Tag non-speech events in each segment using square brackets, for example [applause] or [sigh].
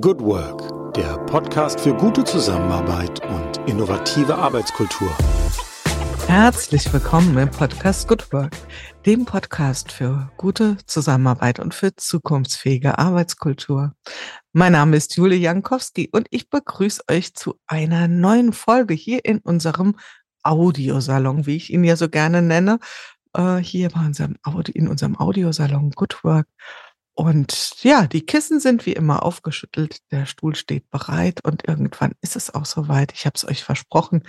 Good Work, der Podcast für gute Zusammenarbeit und innovative Arbeitskultur. Herzlich willkommen im Podcast Good Work, dem Podcast für gute Zusammenarbeit und für zukunftsfähige Arbeitskultur. Mein Name ist Julie Jankowski und ich begrüße euch zu einer neuen Folge hier in unserem Audiosalon, wie ich ihn ja so gerne nenne, äh, hier bei unserem Audio, in unserem Audiosalon Good Work. Und ja, die Kissen sind wie immer aufgeschüttelt, der Stuhl steht bereit und irgendwann ist es auch soweit. Ich habe es euch versprochen.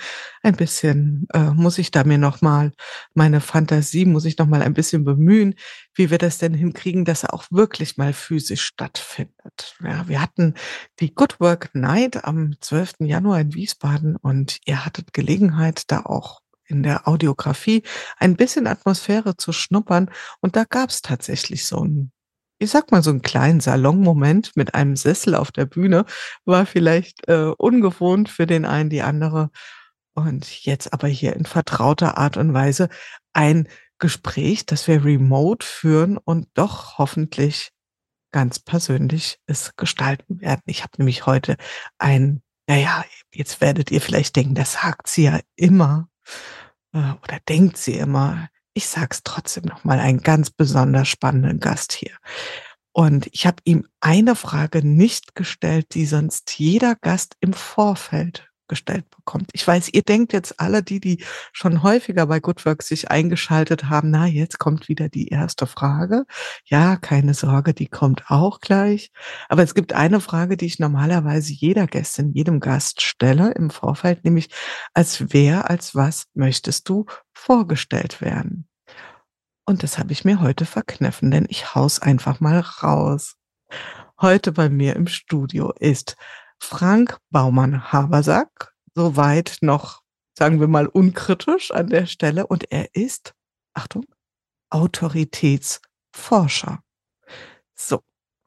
Ein bisschen äh, muss ich da mir noch mal meine Fantasie muss ich noch mal ein bisschen bemühen, wie wir das denn hinkriegen, dass er auch wirklich mal physisch stattfindet. Ja, wir hatten die Good Work Night am 12. Januar in Wiesbaden und ihr hattet Gelegenheit, da auch in der Audiografie ein bisschen Atmosphäre zu schnuppern. Und da gab es tatsächlich so ein ich sag mal, so einen kleinen Salonmoment mit einem Sessel auf der Bühne war vielleicht äh, ungewohnt für den einen, die andere. Und jetzt aber hier in vertrauter Art und Weise ein Gespräch, das wir remote führen und doch hoffentlich ganz persönlich es gestalten werden. Ich habe nämlich heute ein, naja, jetzt werdet ihr vielleicht denken, das sagt sie ja immer äh, oder denkt sie immer ich sag's trotzdem noch mal, einen ganz besonders spannenden Gast hier. Und ich habe ihm eine Frage nicht gestellt, die sonst jeder Gast im Vorfeld gestellt bekommt. Ich weiß, ihr denkt jetzt alle, die, die schon häufiger bei Goodwork sich eingeschaltet haben, na, jetzt kommt wieder die erste Frage. Ja, keine Sorge, die kommt auch gleich. Aber es gibt eine Frage, die ich normalerweise jeder Gästin, jedem Gast stelle im Vorfeld, nämlich als wer, als was möchtest du vorgestellt werden? Und das habe ich mir heute verkniffen, denn ich haus einfach mal raus. Heute bei mir im Studio ist Frank Baumann-Habersack, soweit noch, sagen wir mal, unkritisch an der Stelle. Und er ist, Achtung, Autoritätsforscher. So.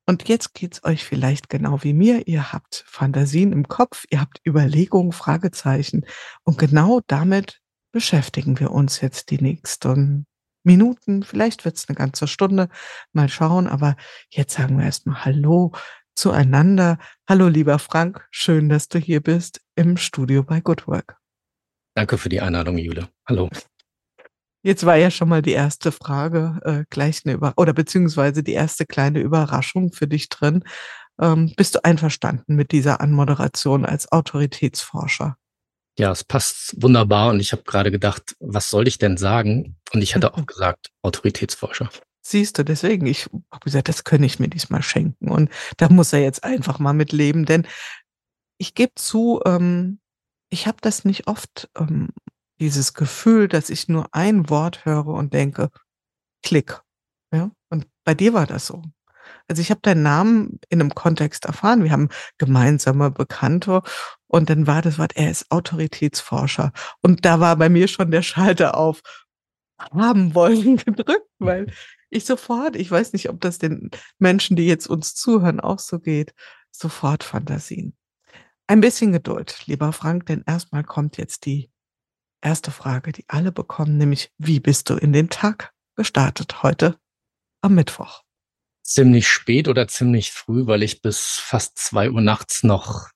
Und jetzt geht's euch vielleicht genau wie mir. Ihr habt Fantasien im Kopf, ihr habt Überlegungen, Fragezeichen. Und genau damit beschäftigen wir uns jetzt die nächsten Minuten. Vielleicht wird's eine ganze Stunde. Mal schauen. Aber jetzt sagen wir erstmal Hallo zueinander. Hallo, lieber Frank, schön, dass du hier bist im Studio bei Good Work. Danke für die Einladung, Jule. Hallo. Jetzt war ja schon mal die erste Frage äh, gleich eine Über oder beziehungsweise die erste kleine Überraschung für dich drin. Ähm, bist du einverstanden mit dieser Anmoderation als Autoritätsforscher? Ja, es passt wunderbar und ich habe gerade gedacht, was soll ich denn sagen? Und ich hatte auch [laughs] gesagt, Autoritätsforscher. Siehst du, deswegen, ich habe gesagt, das könnte ich mir diesmal schenken. Und da muss er jetzt einfach mal mit leben. Denn ich gebe zu, ähm, ich habe das nicht oft, ähm, dieses Gefühl, dass ich nur ein Wort höre und denke, klick. Ja? Und bei dir war das so. Also ich habe deinen Namen in einem Kontext erfahren. Wir haben gemeinsame Bekannte und dann war das Wort, er ist Autoritätsforscher. Und da war bei mir schon der Schalter auf haben wollen [laughs] gedrückt, weil ich sofort, ich weiß nicht, ob das den Menschen, die jetzt uns zuhören, auch so geht, sofort Fantasien. Ein bisschen Geduld, lieber Frank, denn erstmal kommt jetzt die erste Frage, die alle bekommen, nämlich wie bist du in den Tag gestartet heute am Mittwoch? Ziemlich spät oder ziemlich früh, weil ich bis fast zwei Uhr nachts noch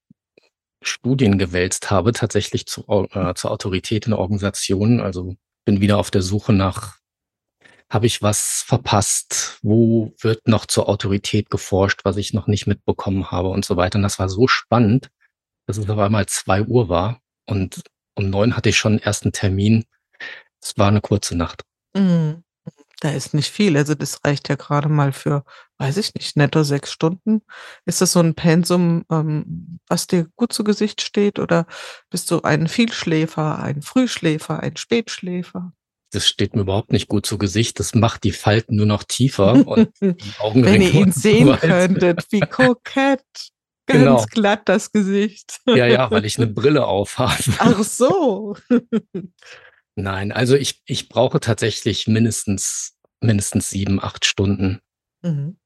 Studien gewälzt habe, tatsächlich zu, äh, zur Autorität in Organisationen. Also bin wieder auf der Suche nach habe ich was verpasst? Wo wird noch zur Autorität geforscht, was ich noch nicht mitbekommen habe und so weiter. Und das war so spannend, dass es auf einmal zwei Uhr war und um neun hatte ich schon einen ersten Termin. Es war eine kurze Nacht. Mhm. Da ist nicht viel. Also das reicht ja gerade mal für, weiß ich nicht, netto sechs Stunden. Ist das so ein Pensum, ähm, was dir gut zu Gesicht steht? Oder bist du ein Vielschläfer, ein Frühschläfer, ein Spätschläfer? Das steht mir überhaupt nicht gut zu Gesicht. Das macht die Falten nur noch tiefer [laughs] und die. Wenn ihr ihn sehen könntet, wie kokett. [laughs] Ganz genau. glatt das Gesicht. Ja, ja, weil ich eine Brille aufhabe. Ach so. [laughs] Nein, also ich, ich brauche tatsächlich mindestens, mindestens sieben, acht Stunden. Mhm.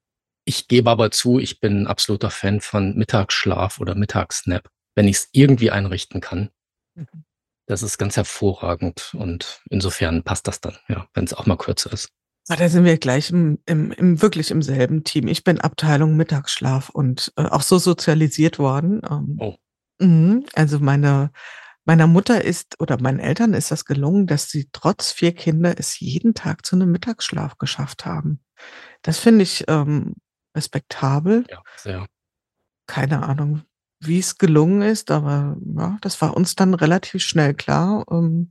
Ich gebe aber zu, ich bin ein absoluter Fan von Mittagsschlaf oder Mittagsnap, wenn ich es irgendwie einrichten kann. Mhm. Das ist ganz hervorragend und insofern passt das dann, ja, wenn es auch mal kürzer ist. Ah, da sind wir gleich im, im, im wirklich im selben Team. Ich bin Abteilung Mittagsschlaf und äh, auch so sozialisiert worden. Ähm, Oh. mhm. Also meine meiner Mutter ist oder meinen Eltern ist das gelungen, dass sie trotz vier Kinder es jeden Tag zu einem Mittagsschlaf geschafft haben. Das finde ich ähm, respektabel. Ja, sehr. Keine Ahnung, wie es gelungen ist, aber ja, das war uns dann relativ schnell klar. Ähm,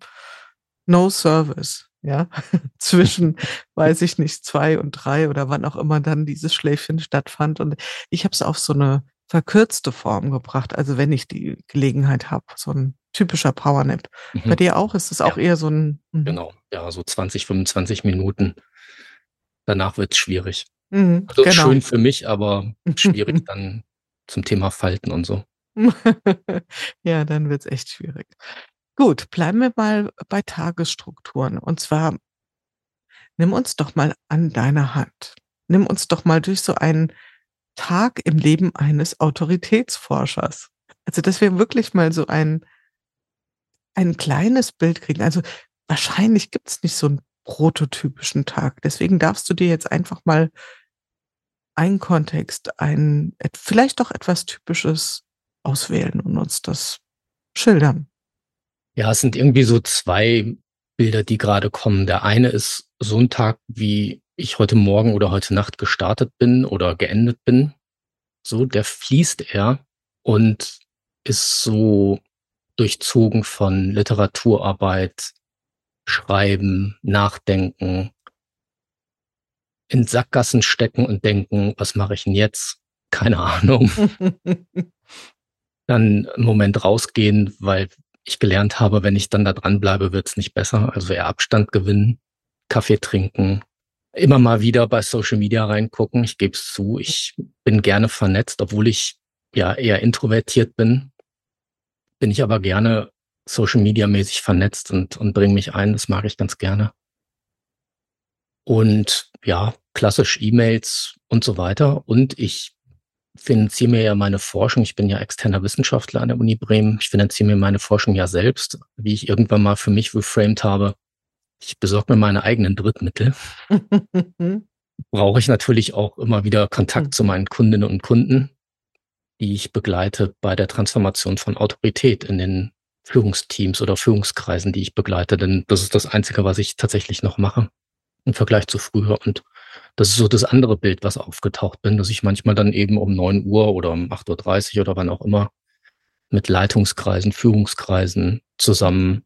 no service, ja, [laughs] zwischen, weiß ich nicht, zwei und drei oder wann auch immer dann dieses Schläfchen stattfand. Und ich habe es auf so eine verkürzte Form gebracht. Also wenn ich die Gelegenheit habe, so ein typischer Powernap. Bei Mhm. dir auch? Ist es auch Ja. eher so ein mhm. Genau. Ja, so 20, 25 Minuten. Danach wird's schwierig. Mhm, Also genau. schön für mich, aber [laughs] schwierig dann zum Thema Falten und so. [laughs] Ja, dann wird's echt schwierig. Gut, bleiben wir mal bei Tagesstrukturen. Und zwar nimm uns doch mal an deine Hand. Nimm uns doch mal durch so einen Tag im Leben eines Autoritätsforschers. Also, dass wir wirklich mal so ein ein kleines Bild kriegen. Also, wahrscheinlich gibt's nicht so 'n prototypischen Tag. Deswegen darfst du dir jetzt einfach mal einen Kontext, ein vielleicht doch etwas Typisches auswählen und uns das schildern. Ja, es sind irgendwie so 2 Bilder, die gerade kommen. Der eine ist so 'n Tag, wie ich heute Morgen oder heute Nacht gestartet bin oder geendet bin. So, der fließt eher und ist so durchzogen von Literaturarbeit, Schreiben, Nachdenken in Sackgassen stecken und denken: „Was mache ich 'n jetzt? Keine Ahnung.“ Dann 'n Moment rausgehen, weil ich gelernt habe, wenn ich dann da dranbleibe, wird's nicht besser. Also eher Abstand gewinnen, Kaffee trinken, immer mal wieder bei Social Media reingucken. Ich gebe es zu, ich bin gerne vernetzt, obwohl ich ja eher introvertiert bin. Bin ich aber gerne Social Media mäßig vernetzt und und bringe mich ein. Das mag ich ganz gerne. Und ja, klassisch E-Mails und so weiter. Und ich finanziere mir ja meine Forschung. Ich bin ja externer Wissenschaftler an der Uni Bremen. Ich finanziere mir meine Forschung ja selbst, wie ich irgendwann mal für mich reframed habe. Ich besorge mir meine eigenen Drittmittel. [laughs] Brauche ich natürlich auch immer wieder Kontakt Hm. zu meinen Kundinnen und Kunden, die ich begleite bei der Transformation von Autorität in den Führungsteams oder Führungskreisen, die ich begleite. Denn das ist das Einzige, was ich tatsächlich noch mache im Vergleich zu früher. Und das ist so das andere Bild, was aufgetaucht bin, dass ich manchmal dann eben um 9 Uhr oder um 8:30 oder wann auch immer mit Leitungskreisen, Führungskreisen zusammen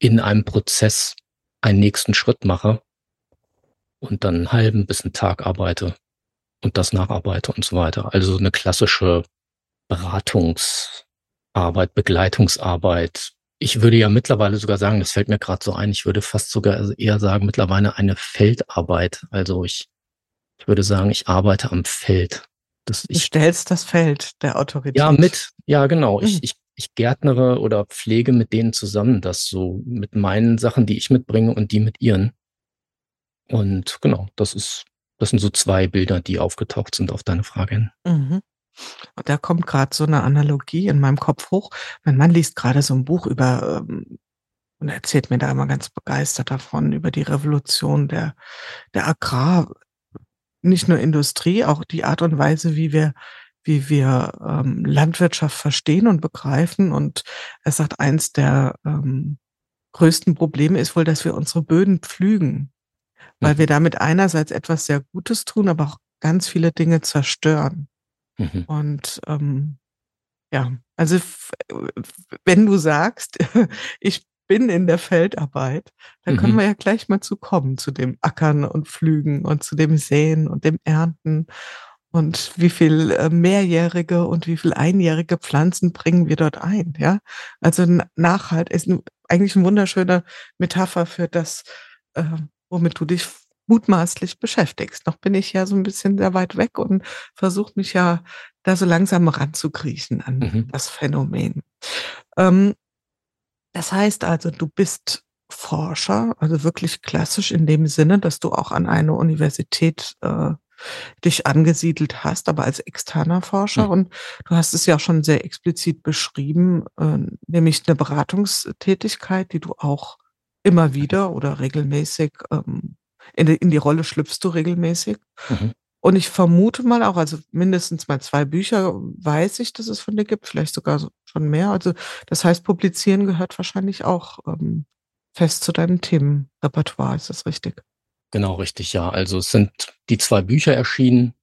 in einem Prozess einen nächsten Schritt mache und dann 'n halben bis 'n Tag arbeite und das nacharbeite und so weiter. Also, 'ne klassische Beratungsarbeit, Begleitungsarbeit. Ich würde ja mittlerweile sogar sagen, das fällt mir grad so ein, ich würde fast sogar eher sagen, mittlerweile eine Feldarbeit. Also, ich ich würde sagen, ich arbeite am Feld. Das Du ich stellst das Feld der Autorität. Ja, mit. Ja, genau. Mhm. Ich ich ich gärtnere oder pflege mit denen zusammen das so mit meinen Sachen, die ich mitbringe und die mit ihren. Und genau, das ist das sind so 2 Bilder, die aufgetaucht sind auf deine Frage hin. Mhm. Und da kommt grad so 'ne Analogie in meinem Kopf hoch. Mein Mann liest grade so 'n Buch über, ähm und erzählt mir da immer ganz begeistert davon, über die Revolution der der Agrar nicht nur Industrie, auch die Art und Weise, wie wir wie wir, ähm, Landwirtschaft verstehen und begreifen. Und er sagt, eins der, ähm, größten Probleme ist wohl, dass wir unsere Böden pflügen, weil wir Mhm. damit einerseits etwas sehr Gutes tun, aber auch ganz viele Dinge zerstören. Mhm. Und, ähm, ja, also wenn du sagst, [laughs] ich bin in der Feldarbeit, dann können Mhm. wir ja gleich mal zu kommen, zu dem Ackern und Pflügen und zu dem Säen und dem Ernten. Und wie viel, äh, mehrjährige und wie viel einjährige Pflanzen bringen wir dort ein, ja? Also, Nachhalt ist eigentlich 'n wunderschöne Metapher für das, äh, womit du dich mutmaßlich beschäftigst. Noch bin ich ja so 'n bisschen sehr weit weg und versuche mich ja da so langsam ranzukriechen an Mhm. das Phänomen. Ähm, das heißt also, du bist Forscher, also wirklich klassisch in dem Sinne, dass du auch an eine Universität, äh, dich angesiedelt hast, aber als externer Forscher. Mhm. Und du hast es ja schon sehr explizit beschrieben, äh, nämlich 'ne Beratungstätigkeit, die du auch immer wieder oder regelmäßig, ähm, In die, in die Rolle schlüpfst du regelmäßig. Mhm. Und ich vermute mal auch, also mindestens mal zwei Bücher weiß ich, dass es von dir gibt, vielleicht sogar schon mehr. Also das heißt, Publizieren gehört wahrscheinlich auch ähm, fest zu deinem Themenrepertoire, ist das richtig? Genau, richtig, ja. Also es sind die zwei Bücher erschienen.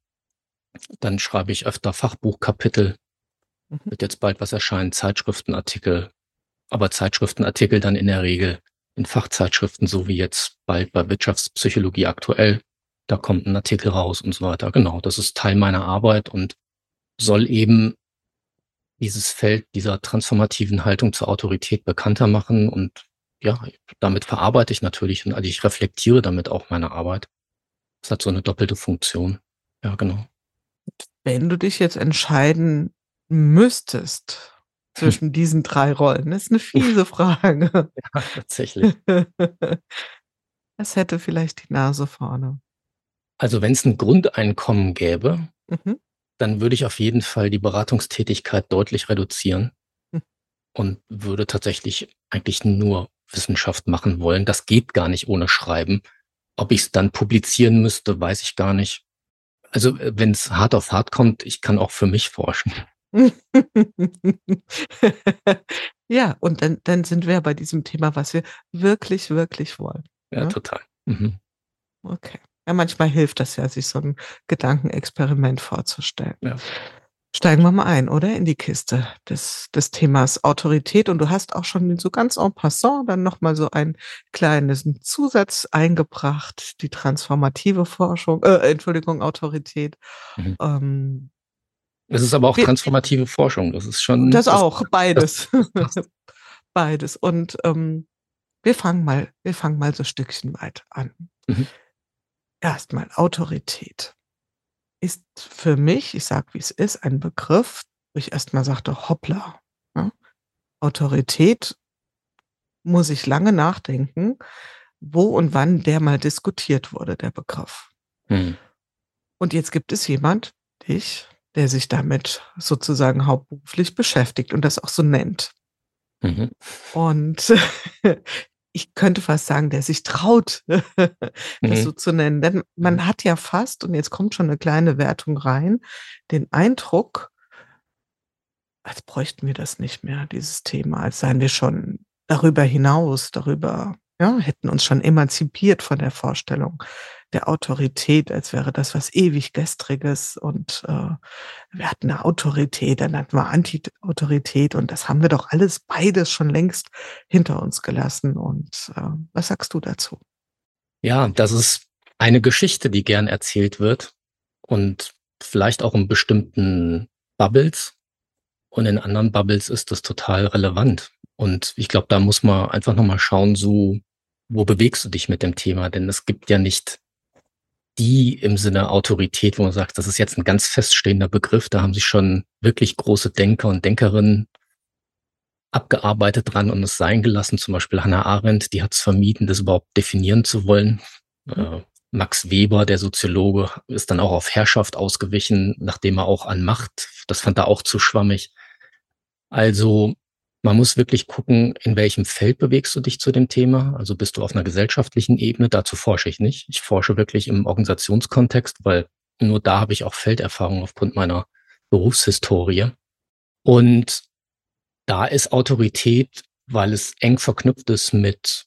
Dann schreibe ich öfter Fachbuchkapitel. Mhm. Wird jetzt bald was erscheinen, Zeitschriftenartikel. Aber Zeitschriftenartikel dann in der Regel in Fachzeitschriften, so wie jetzt bald bei Wirtschaftspsychologie aktuell. Da kommt ein Artikel raus und so weiter. Genau, das ist Teil meiner Arbeit und soll eben dieses Feld dieser transformativen Haltung zur Autorität bekannter machen und ja, damit verarbeite ich natürlich und also ich reflektiere damit auch meine Arbeit. Das hat so eine doppelte Funktion. Ja, genau. Wenn du dich jetzt entscheiden müsstest zwischen diesen drei Rollen, das ist eine fiese [laughs] Frage. Ja, tatsächlich. [laughs] Es hätte vielleicht die Nase vorne. Also wenn es ein Grundeinkommen gäbe, mhm. dann würde ich auf jeden Fall die Beratungstätigkeit deutlich reduzieren mhm. und würde tatsächlich eigentlich nur Wissenschaft machen wollen. Das geht gar nicht ohne Schreiben. Ob ich es dann publizieren müsste, weiß ich gar nicht. Also äh, wenn es hart auf hart kommt, ich kann auch für mich forschen. Ja, und dann, dann sind wir bei diesem Thema, was wir wirklich, wirklich wollen. Ja, ne? total. Mhm. Okay. Ja, manchmal hilft das ja, sich so ein Gedankenexperiment vorzustellen. Ja. Steigen wir mal ein, oder? In die Kiste des, des Themas Autorität. Und du hast auch schon so ganz en passant dann nochmal so einen kleinen Zusatz eingebracht, die transformative Forschung, äh, Entschuldigung, Autorität. Mhm. Ähm, es ist aber auch transformative Forschung. Das ist schon. Das, das auch, [laughs] beides. Das [laughs] beides. Und ähm, wir fangen mal, wir fangen mal so Stückchen weit an. Mhm. Erstmal Autorität ist für mich, ich sag wie es ist, ein Begriff, wo ich erstmal sagte, hoppla. Ne? Autorität muss ich lange nachdenken, wo und wann der mal diskutiert wurde, der Begriff. Mhm. Und jetzt gibt es jemand, dich, der sich damit sozusagen hauptberuflich beschäftigt und das auch so nennt. Mhm. Und [laughs] ich könnte fast sagen, der sich traut, [laughs] das mhm. so zu nennen. Denn man mhm. hat ja fast, und jetzt kommt schon eine kleine Wertung rein, den Eindruck, als bräuchten wir das nicht mehr, dieses Thema, als seien wir schon darüber hinaus, darüber, ja, hätten uns schon emanzipiert von der Vorstellung der Autorität, als wäre das was ewig gestriges und äh, wir hatten eine Autorität, dann hatten wir Anti-Autorität und das haben wir doch alles beides schon längst hinter uns gelassen. Und äh, was sagst du dazu? Ja, das ist eine Geschichte, die gern erzählt wird und vielleicht auch in bestimmten Bubbles und in anderen Bubbles ist das total relevant. Und ich glaube, da muss man einfach nochmal schauen, so, wo bewegst du dich mit dem Thema? Denn es gibt ja nicht die im Sinne Autorität, wo man sagt, das ist jetzt ein ganz feststehender Begriff, da haben sich schon wirklich große Denker und Denkerinnen abgearbeitet dran und es sein gelassen. Zum Beispiel Hannah Arendt, die hat es vermieden, das überhaupt definieren zu wollen. Mhm. Äh, Max Weber, der Soziologe, ist dann auch auf Herrschaft ausgewichen, nachdem er auch an Macht, das fand er auch zu schwammig. Also man muss wirklich gucken, in welchem Feld bewegst du dich zu dem Thema. Also bist du auf einer gesellschaftlichen Ebene, dazu forsche ich nicht. Ich forsche wirklich im Organisationskontext, weil nur da habe ich auch Felderfahrung aufgrund meiner Berufshistorie. Und da ist Autorität, weil es eng verknüpft ist mit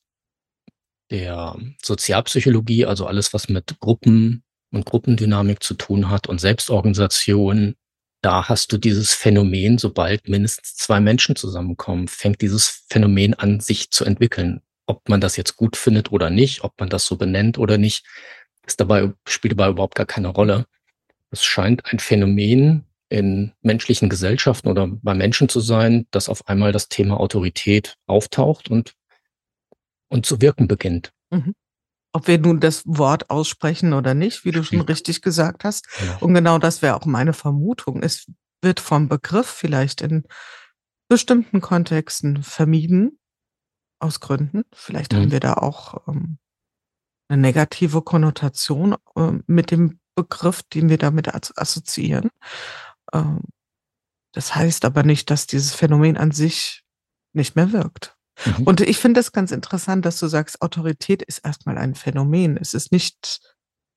der Sozialpsychologie, also alles, was mit Gruppen und Gruppendynamik zu tun hat und Selbstorganisation, da hast du dieses Phänomen, sobald mindestens zwei Menschen zusammenkommen, fängt dieses Phänomen an, sich zu entwickeln. Ob man das jetzt gut findet oder nicht, ob man das so benennt oder nicht, ist dabei, spielt dabei überhaupt gar keine Rolle. Es scheint ein Phänomen in menschlichen Gesellschaften oder bei Menschen zu sein, dass auf einmal das Thema Autorität auftaucht und, und zu wirken beginnt. Mhm ob wir nun das Wort aussprechen oder nicht, wie du schon richtig gesagt hast. Ja. Und genau das wäre auch meine Vermutung. Es wird vom Begriff vielleicht in bestimmten Kontexten vermieden, aus Gründen. Vielleicht mhm. haben wir da auch ähm, eine negative Konnotation äh, mit dem Begriff, den wir damit assoziieren. Ähm, das heißt aber nicht, dass dieses Phänomen an sich nicht mehr wirkt. Mhm. Und ich finde das ganz interessant, dass du sagst, Autorität ist erstmal ein Phänomen. Es ist nicht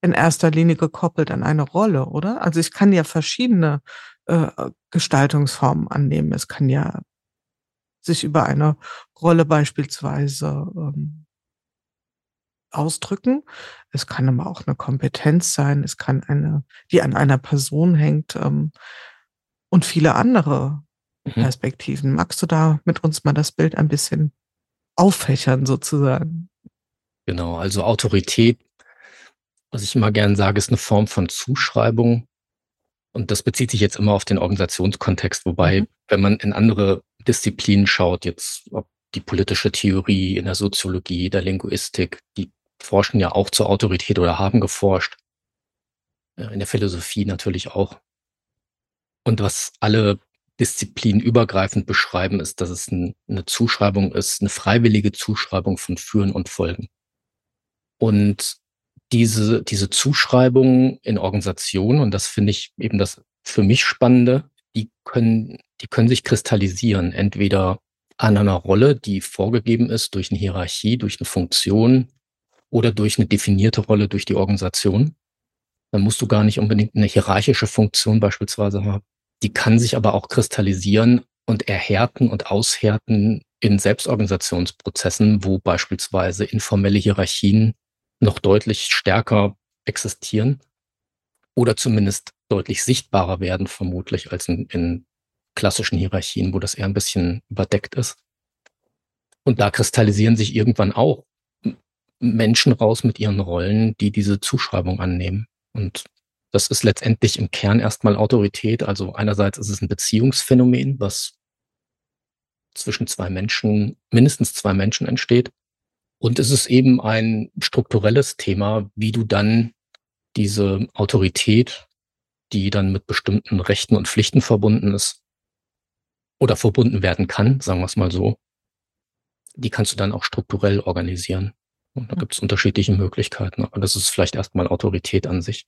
in erster Linie gekoppelt an eine Rolle, oder? Also ich kann ja verschiedene äh, Gestaltungsformen annehmen. Es kann ja sich über eine Rolle beispielsweise ähm, ausdrücken. Es kann aber auch eine Kompetenz sein. Es kann eine, die an einer Person hängt ähm, und viele andere. Perspektiven. Magst du da mit uns mal das Bild ein bisschen auffächern sozusagen? Genau, also Autorität, was ich immer gern sage, ist eine Form von Zuschreibung. Und das bezieht sich jetzt immer auf den Organisationskontext, wobei, mhm. wenn man in andere Disziplinen schaut, jetzt ob die politische Theorie, in der Soziologie, der Linguistik, die forschen ja auch zur Autorität oder haben geforscht. In der Philosophie natürlich auch. Und was alle Disziplinen übergreifend beschreiben, ist, dass es ein, eine Zuschreibung ist, eine freiwillige Zuschreibung von Führen und Folgen. Und diese, diese Zuschreibungen in Organisationen, und das finde ich eben das für mich Spannende, die können, die können sich kristallisieren, entweder an einer Rolle, die vorgegeben ist durch eine Hierarchie, durch eine Funktion oder durch eine definierte Rolle durch die Organisation. Dann musst du gar nicht unbedingt eine hierarchische Funktion beispielsweise haben. Die kann sich aber auch kristallisieren und erhärten und aushärten in Selbstorganisationsprozessen, wo beispielsweise informelle Hierarchien noch deutlich stärker existieren oder zumindest deutlich sichtbarer werden, vermutlich, als in, in klassischen Hierarchien, wo das eher ein bisschen überdeckt ist. Und da kristallisieren sich irgendwann auch Menschen raus mit ihren Rollen, die diese Zuschreibung annehmen. Und das ist letztendlich im Kern erstmal Autorität. Also einerseits ist es ein Beziehungsphänomen, was zwischen zwei Menschen, mindestens zwei Menschen entsteht. Und es ist eben ein strukturelles Thema, wie du dann diese Autorität, die dann mit bestimmten Rechten und Pflichten verbunden ist oder verbunden werden kann, sagen wir es mal so, die kannst du dann auch strukturell organisieren. Und da gibt es unterschiedliche Möglichkeiten. Aber das ist vielleicht erstmal Autorität an sich.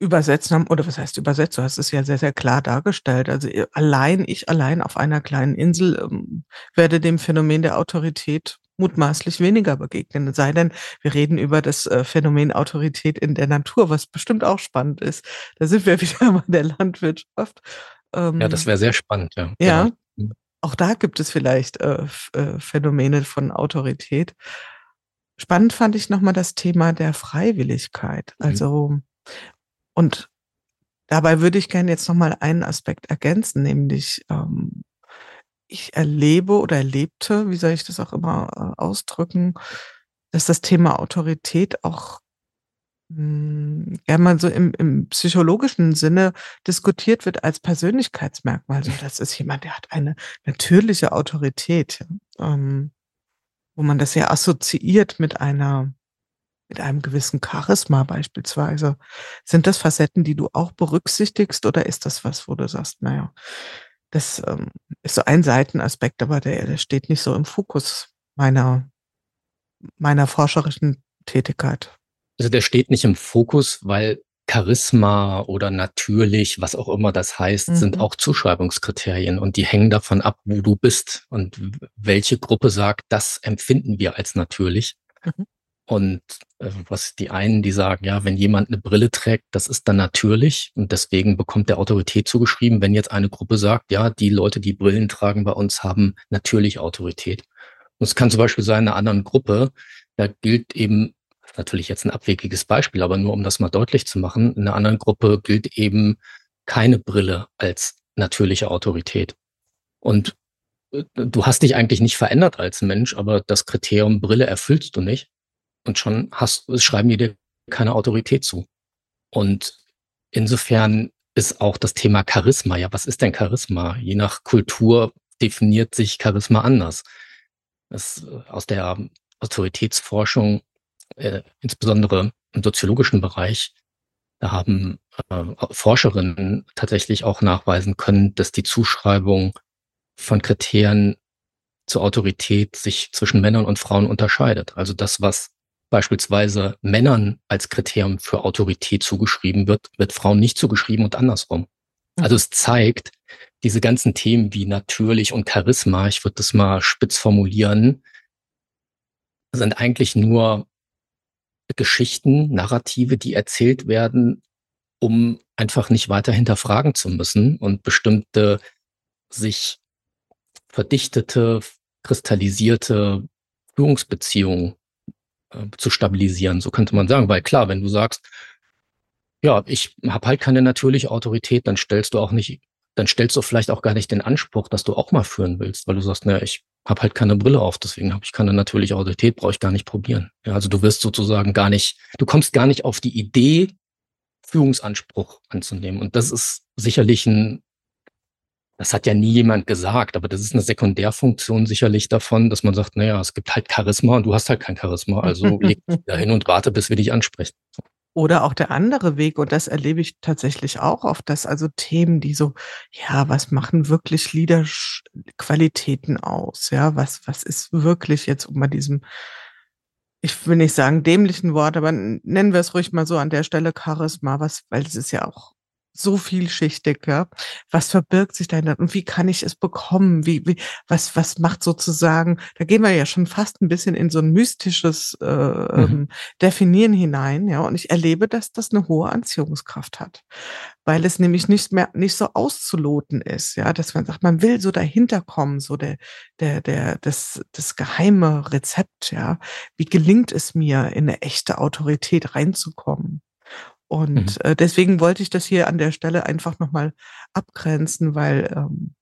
Übersetzen haben, oder was heißt übersetzt? Du hast es ja sehr, sehr klar dargestellt. Also äh, allein, ich allein auf einer kleinen Insel ähm, werde dem Phänomen der Autorität mutmaßlich weniger begegnen. Es sei denn, wir reden über das äh, Phänomen Autorität in der Natur, was bestimmt auch spannend ist. Da sind wir [laughs] wieder mal in der Landwirtschaft. Ähm, ja, das wäre sehr spannend, ja. Ja. Genau. Auch da gibt es vielleicht äh, äh, Phänomene von Autorität. Spannend fand ich nochmal das Thema der Freiwilligkeit. Mhm. Also, und dabei würde ich gerne jetzt nochmal einen Aspekt ergänzen, nämlich ähm, ich erlebe oder erlebte, wie soll ich das auch immer äh, ausdrücken, dass das Thema Autorität auch hm, ja mal so im, im psychologischen Sinne diskutiert wird als Persönlichkeitsmerkmal. Also das ist jemand, der hat eine natürliche Autorität. Ähm, wo man das ja assoziiert mit einer, mit einem gewissen Charisma beispielsweise. Sind das Facetten, die du auch berücksichtigst oder ist das was, wo du sagst, naja, das ähm, ist so ein Seitenaspekt, aber der, der steht nicht so im Fokus meiner, meiner forscherischen Tätigkeit? Also der steht nicht im Fokus, weil Charisma oder natürlich, was auch immer das heißt, mhm. sind auch Zuschreibungskriterien und die hängen davon ab, wo du bist und welche Gruppe sagt, das empfinden wir als natürlich. Mhm. Und äh, was die einen, die sagen, ja, wenn jemand eine Brille trägt, das ist dann natürlich und deswegen bekommt der Autorität zugeschrieben. Wenn jetzt eine Gruppe sagt, ja, die Leute, die Brillen tragen bei uns, haben natürlich Autorität. Und es kann zum Beispiel sein, in einer anderen Gruppe, da gilt eben natürlich jetzt ein abwegiges Beispiel, aber nur um das mal deutlich zu machen, in einer anderen Gruppe gilt eben keine Brille als natürliche Autorität. Und äh, du hast dich eigentlich nicht verändert als Mensch, aber das Kriterium Brille erfüllst du nicht. Und schon hast, schreiben die dir keine Autorität zu. Und insofern ist auch das Thema Charisma. Ja, was ist denn Charisma? Je nach Kultur definiert sich Charisma anders. Das, äh, aus der Autoritätsforschung äh, insbesondere im soziologischen Bereich, da haben äh, Forscherinnen tatsächlich auch nachweisen können, dass die Zuschreibung von Kriterien zur Autorität sich zwischen Männern und Frauen unterscheidet. Also das, was beispielsweise Männern als Kriterium für Autorität zugeschrieben wird, wird Frauen nicht zugeschrieben und andersrum. Also es zeigt, diese ganzen Themen wie natürlich und Charisma, ich würde das mal spitz formulieren, sind eigentlich nur Geschichten, Narrative, die erzählt werden, um einfach nicht weiter hinterfragen zu müssen und bestimmte sich verdichtete, kristallisierte Führungsbeziehungen äh, zu stabilisieren, so könnte man sagen. Weil klar, wenn du sagst, ja, ich habe halt keine natürliche Autorität, dann stellst du auch nicht, dann stellst du vielleicht auch gar nicht den Anspruch, dass du auch mal führen willst, weil du sagst, naja, ich habe halt keine Brille auf, deswegen habe ich keine natürliche Autorität, brauche ich gar nicht probieren. Ja, also du wirst sozusagen gar nicht, du kommst gar nicht auf die Idee, Führungsanspruch anzunehmen. Und das ist sicherlich ein, das hat ja nie jemand gesagt, aber das ist eine Sekundärfunktion sicherlich davon, dass man sagt, naja, es gibt halt Charisma und du hast halt kein Charisma, also [laughs] leg dich da hin und warte, bis wir dich ansprechen. Oder auch der andere Weg, und das erlebe ich tatsächlich auch oft, dass also Themen, die so, ja, was machen wirklich Leader-Qualitäten aus? Ja, was, was ist wirklich jetzt, um bei diesem, ich will nicht sagen dämlichen Wort, aber nennen wir es ruhig mal so an der Stelle Charisma, was, weil es ist ja auch so vielschichtig, ja. Was verbirgt sich dahinter und wie kann ich es bekommen? Wie, wie, was, was macht sozusagen, da gehen wir ja schon fast ein bisschen in so ein mystisches äh, mhm. Ähm, Definieren hinein, ja. Und ich erlebe, dass das eine hohe Anziehungskraft hat. Weil es nämlich nicht mehr, nicht so auszuloten ist, ja, dass man sagt, man will so dahinter kommen, so der, der, der, das, das geheime Rezept, ja. Wie gelingt es mir, in eine echte Autorität reinzukommen? Und mhm. äh, deswegen wollte ich das hier an der Stelle einfach nochmal abgrenzen, weil ähm,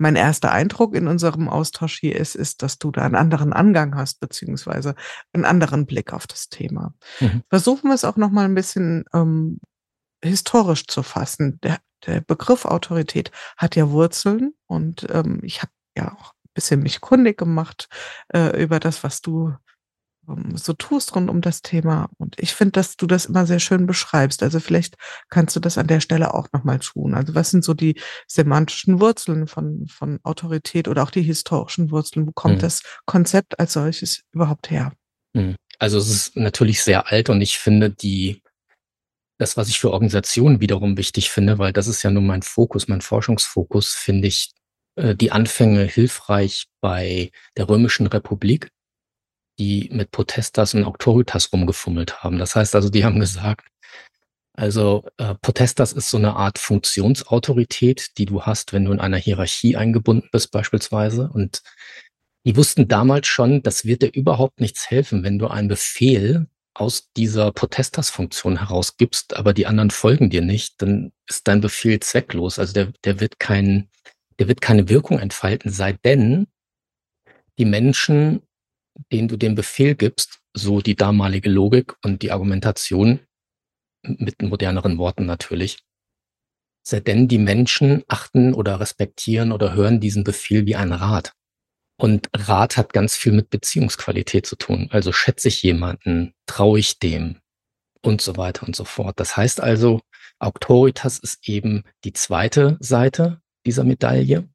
mein erster Eindruck in unserem Austausch hier ist, ist, dass du da einen anderen Angang hast, beziehungsweise einen anderen Blick auf das Thema. Mhm. Versuchen wir es auch nochmal ein bisschen ähm, historisch zu fassen. Der, der Begriff Autorität hat ja Wurzeln und ähm, ich habe ja auch ein bisschen mich kundig gemacht äh, über das, was du so tust rund um das Thema. Und ich finde, dass du das immer sehr schön beschreibst. Also vielleicht kannst du das an der Stelle auch nochmal tun. Also was sind so die semantischen Wurzeln von, von Autorität oder auch die historischen Wurzeln? Wo kommt mhm. das Konzept als solches überhaupt her? Mhm. Also es ist natürlich sehr alt und ich finde die, das, was ich für Organisationen wiederum wichtig finde, weil das ist ja nun mein Fokus, mein Forschungsfokus, finde ich äh, die Anfänge hilfreich bei der Römischen Republik die mit Potestas und Autoritas rumgefummelt haben. Das heißt also, die haben gesagt, also äh, Potestas ist so eine Art Funktionsautorität, die du hast, wenn du in einer Hierarchie eingebunden bist beispielsweise. Und die wussten damals schon, das wird dir überhaupt nichts helfen, wenn du einen Befehl aus dieser Potestas-Funktion herausgibst, aber die anderen folgen dir nicht, dann ist dein Befehl zwecklos. Also der, der wird kein, der wird keine Wirkung entfalten, sei denn die Menschen den du den Befehl gibst, so die damalige Logik und die Argumentation, mit moderneren Worten natürlich, sei denn die Menschen achten oder respektieren oder hören diesen Befehl wie ein Rat. Und Rat hat ganz viel mit Beziehungsqualität zu tun. Also schätze ich jemanden, traue ich dem und so weiter und so fort. Das heißt also, Autoritas ist eben die zweite Seite dieser Medaille.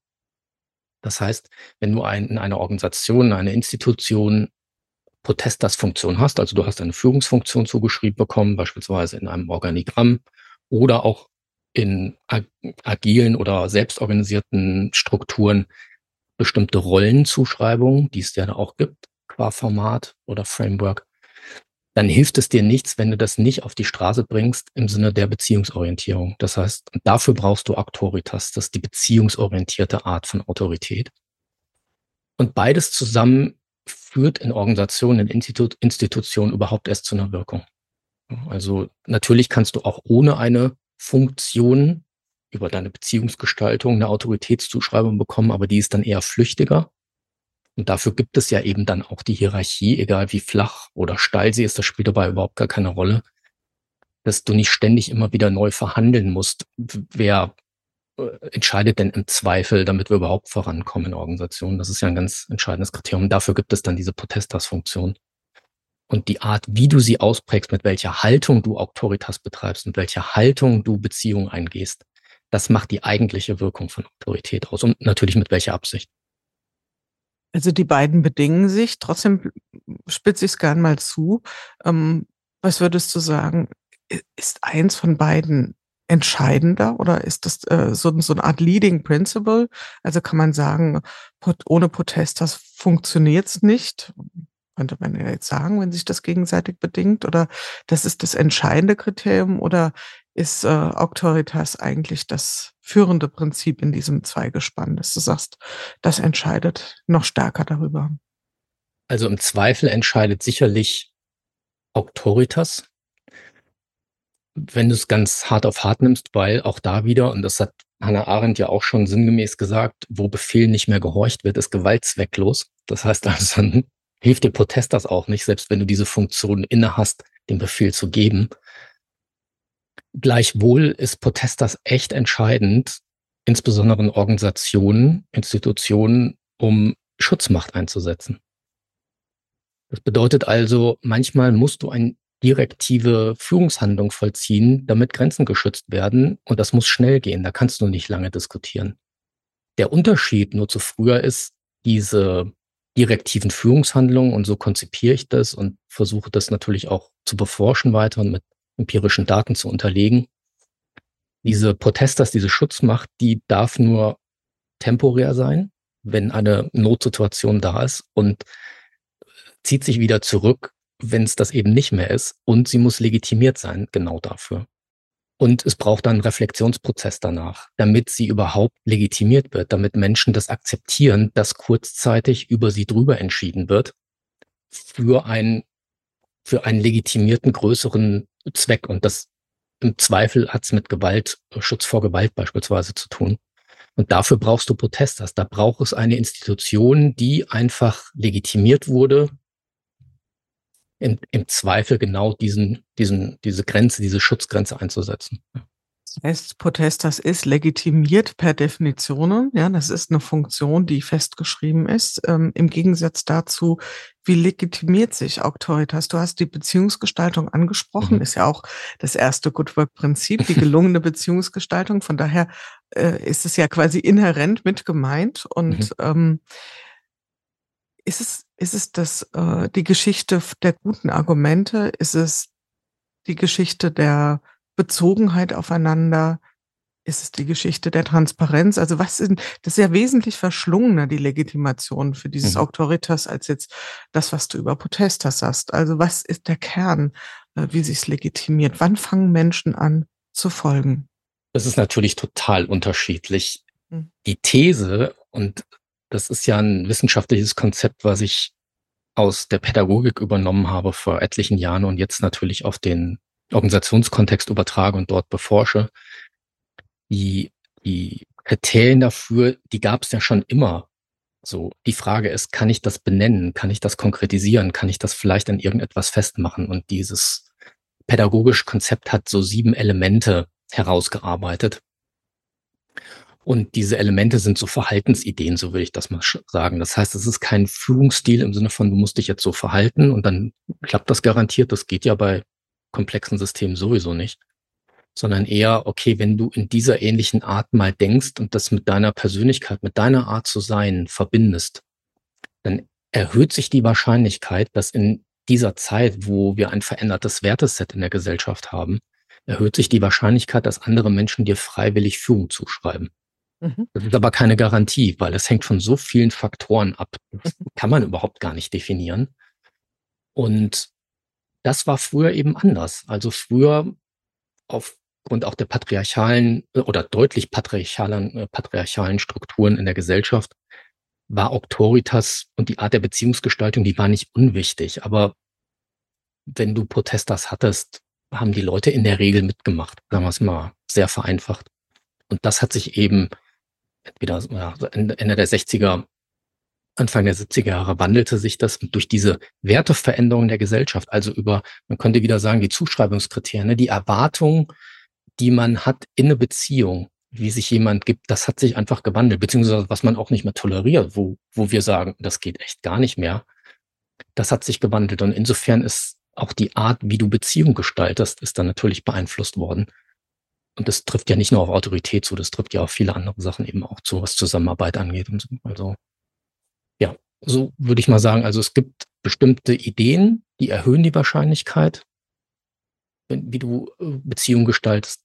Das heißt, wenn du ein, in einer Organisation, eine Institution Protestas-Funktion hast, also du hast eine Führungsfunktion zugeschrieben bekommen, beispielsweise in einem Organigramm oder auch in agilen oder selbstorganisierten Strukturen bestimmte Rollenzuschreibungen, die es ja auch gibt, qua Format oder Framework, dann hilft es dir nichts, wenn du das nicht auf die Straße bringst im Sinne der Beziehungsorientierung. Das heißt, dafür brauchst du Autoritas, das ist die beziehungsorientierte Art von Autorität. Und beides zusammen führt in Organisationen, in Institu Institutionen überhaupt erst zu einer Wirkung. Also natürlich kannst du auch ohne eine Funktion über deine Beziehungsgestaltung eine Autoritätszuschreibung bekommen, aber die ist dann eher flüchtiger und dafür gibt es ja eben dann auch die Hierarchie, egal wie flach oder steil sie ist, das spielt dabei überhaupt gar keine Rolle, dass du nicht ständig immer wieder neu verhandeln musst. Wer äh, entscheidet denn im Zweifel, damit wir überhaupt vorankommen in Organisationen? Das ist ja ein ganz entscheidendes Kriterium. Dafür gibt es dann diese Protestas-Funktion. Und die Art, wie du sie ausprägst, mit welcher Haltung du Autoritas betreibst, mit welcher Haltung du Beziehungen eingehst, das macht die eigentliche Wirkung von Autorität aus und natürlich mit welcher Absicht. Also die beiden bedingen sich. Trotzdem spitze ich es gern mal zu. Ähm, was würdest du sagen? Ist eins von beiden entscheidender oder ist das äh, so, so eine Art Leading Principle? Also kann man sagen, ohne Protest, das funktioniert's nicht? Könnte man ja jetzt sagen, wenn sich das gegenseitig bedingt oder das ist das entscheidende Kriterium oder ist äh, Autoritas eigentlich das führende Prinzip in diesem Zweigespann, dass du sagst, das entscheidet noch stärker darüber? Also im Zweifel entscheidet sicherlich Autoritas, wenn du es ganz hart auf hart nimmst, weil auch da wieder, und das hat Hannah Arendt ja auch schon sinngemäß gesagt, wo Befehl nicht mehr gehorcht wird, ist Gewalt zwecklos. Das heißt also, dann [laughs] hilft dir Protest das auch nicht, selbst wenn du diese Funktion inne hast, den Befehl zu geben. Gleichwohl ist Protest das echt entscheidend, insbesondere in Organisationen, Institutionen, um Schutzmacht einzusetzen. Das bedeutet also, manchmal musst du ein direktive Führungshandlung vollziehen, damit Grenzen geschützt werden. Und das muss schnell gehen. Da kannst du nicht lange diskutieren. Der Unterschied nur zu früher ist, diese direktiven Führungshandlungen, und so konzipiere ich das und versuche das natürlich auch zu beforschen weiter und mit empirischen Daten zu unterlegen. Diese Protesters, diese Schutzmacht, die darf nur temporär sein, wenn eine Notsituation da ist und zieht sich wieder zurück, wenn es das eben nicht mehr ist. Und sie muss legitimiert sein, genau dafür. Und es braucht dann einen Reflexionsprozess danach, damit sie überhaupt legitimiert wird, damit Menschen das akzeptieren, dass kurzzeitig über sie drüber entschieden wird für einen, für einen legitimierten größeren Zweck. Und das im Zweifel hat es mit Gewalt, Schutz vor Gewalt beispielsweise zu tun. Und dafür brauchst du Protesters. Da braucht es eine Institution, die einfach legitimiert wurde im, im Zweifel genau diesen, diesen, diese Grenze, diese Schutzgrenze einzusetzen. Das heißt, Protestas ist legitimiert per Definition. Ja, das ist eine Funktion, die festgeschrieben ist. Ähm, Im Gegensatz dazu, wie legitimiert sich Autoritas? Du hast die Beziehungsgestaltung angesprochen, mhm. ist ja auch das erste Good Work Prinzip, die gelungene [laughs] Beziehungsgestaltung. Von daher äh, ist es ja quasi inhärent mit gemeint und mhm. ähm, ist es, ist es das, äh, die Geschichte der guten Argumente? Ist es die Geschichte der Bezogenheit aufeinander? Ist es die Geschichte der Transparenz? Also was sind, das ist ja wesentlich verschlungener, die Legitimation für dieses mhm. Autoritas, als jetzt das, was du über Protestas hast. Also was ist der Kern, äh, wie sich es legitimiert? Wann fangen Menschen an zu folgen? Das ist natürlich total unterschiedlich. Hm. Die These, und das ist ja ein wissenschaftliches Konzept, was ich aus der Pädagogik übernommen habe vor etlichen Jahren und jetzt natürlich auf den Organisationskontext übertrage und dort beforsche. Die, die Kriterien dafür, die gab es ja schon immer. So, die Frage ist, kann ich das benennen? Kann ich das konkretisieren? Kann ich das vielleicht an irgendetwas festmachen? Und dieses pädagogische Konzept hat so sieben Elemente herausgearbeitet. Und diese Elemente sind so Verhaltensideen, so würde ich das mal sagen. Das heißt, es ist kein Führungsstil im Sinne von, du musst dich jetzt so verhalten und dann klappt das garantiert. Das geht ja bei komplexen Systemen sowieso nicht. Sondern eher, okay, wenn du in dieser ähnlichen Art mal denkst und das mit deiner Persönlichkeit, mit deiner Art zu sein verbindest, dann erhöht sich die Wahrscheinlichkeit, dass in dieser Zeit, wo wir ein verändertes Werteset in der Gesellschaft haben, erhöht sich die Wahrscheinlichkeit, dass andere Menschen dir freiwillig Führung zuschreiben. Mhm. Das ist aber keine Garantie, weil es hängt von so vielen Faktoren ab. Das mhm. kann man überhaupt gar nicht definieren. Und das war früher eben anders. Also früher aufgrund auch der patriarchalen äh, oder deutlich patriarchalen, äh, patriarchalen Strukturen in der Gesellschaft war Autoritas und die Art der Beziehungsgestaltung, die war nicht unwichtig. Aber wenn du Protestas hattest, haben die Leute in der Regel mitgemacht, sagen wir es mal sehr vereinfacht. Und das hat sich eben entweder ja, Ende der 60er, Anfang der 70er Jahre wandelte sich das durch diese Werteveränderung der Gesellschaft, also über, man könnte wieder sagen, die Zuschreibungskriterien, ne, die Erwartung, die man hat in eine Beziehung, wie sich jemand gibt, das hat sich einfach gewandelt, beziehungsweise was man auch nicht mehr toleriert, wo, wo wir sagen, das geht echt gar nicht mehr. Das hat sich gewandelt und insofern ist auch die Art, wie du Beziehung gestaltest, ist dann natürlich beeinflusst worden. Und das trifft ja nicht nur auf Autorität zu, das trifft ja auf viele andere Sachen eben auch zu, was Zusammenarbeit angeht und so. Also, so würde ich mal sagen, also es gibt bestimmte Ideen, die erhöhen die Wahrscheinlichkeit, wie du äh, Beziehungen gestaltest.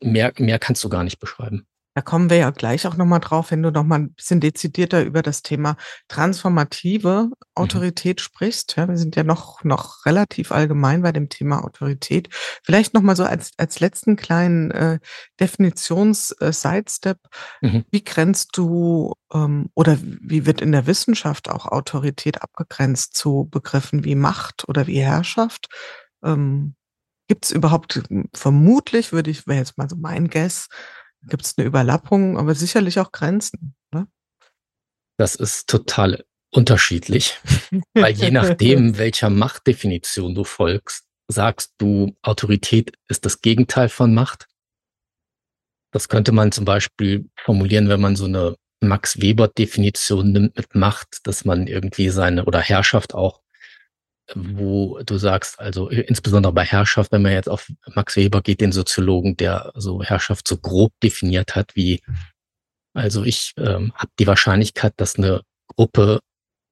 mehr, mehr kannst du gar nicht beschreiben. Da kommen wir ja gleich auch nochmal drauf, wenn du nochmal ein bisschen dezidierter über das Thema transformative mhm. Autorität mhm. sprichst. Ja, wir sind ja noch, noch relativ allgemein bei dem Thema Autorität. Vielleicht nochmal so als, als letzten kleinen äh, Definitions-Sidestep. Äh, mhm. Wie grenzt du ähm, oder wie wird in der Wissenschaft auch Autorität abgegrenzt zu Begriffen wie Macht oder wie Herrschaft? Ähm, Gibt es überhaupt, vermutlich würde ich, wäre jetzt mal so mein Guess, gibt es eine Überlappung, aber sicherlich auch Grenzen. Ne? Das ist total unterschiedlich, [laughs] weil je nachdem, welcher Machtdefinition du folgst, sagst du, Autorität ist das Gegenteil von Macht. Das könnte man zum Beispiel formulieren, wenn man so eine Max Weber Definition nimmt mit Macht, dass man irgendwie seine oder Herrschaft auch wo du sagst, also äh, insbesondere bei Herrschaft, wenn man jetzt auf Max Weber geht, den Soziologen, der so Herrschaft so grob definiert hat, wie, also ich ähm, habe die Wahrscheinlichkeit, dass eine Gruppe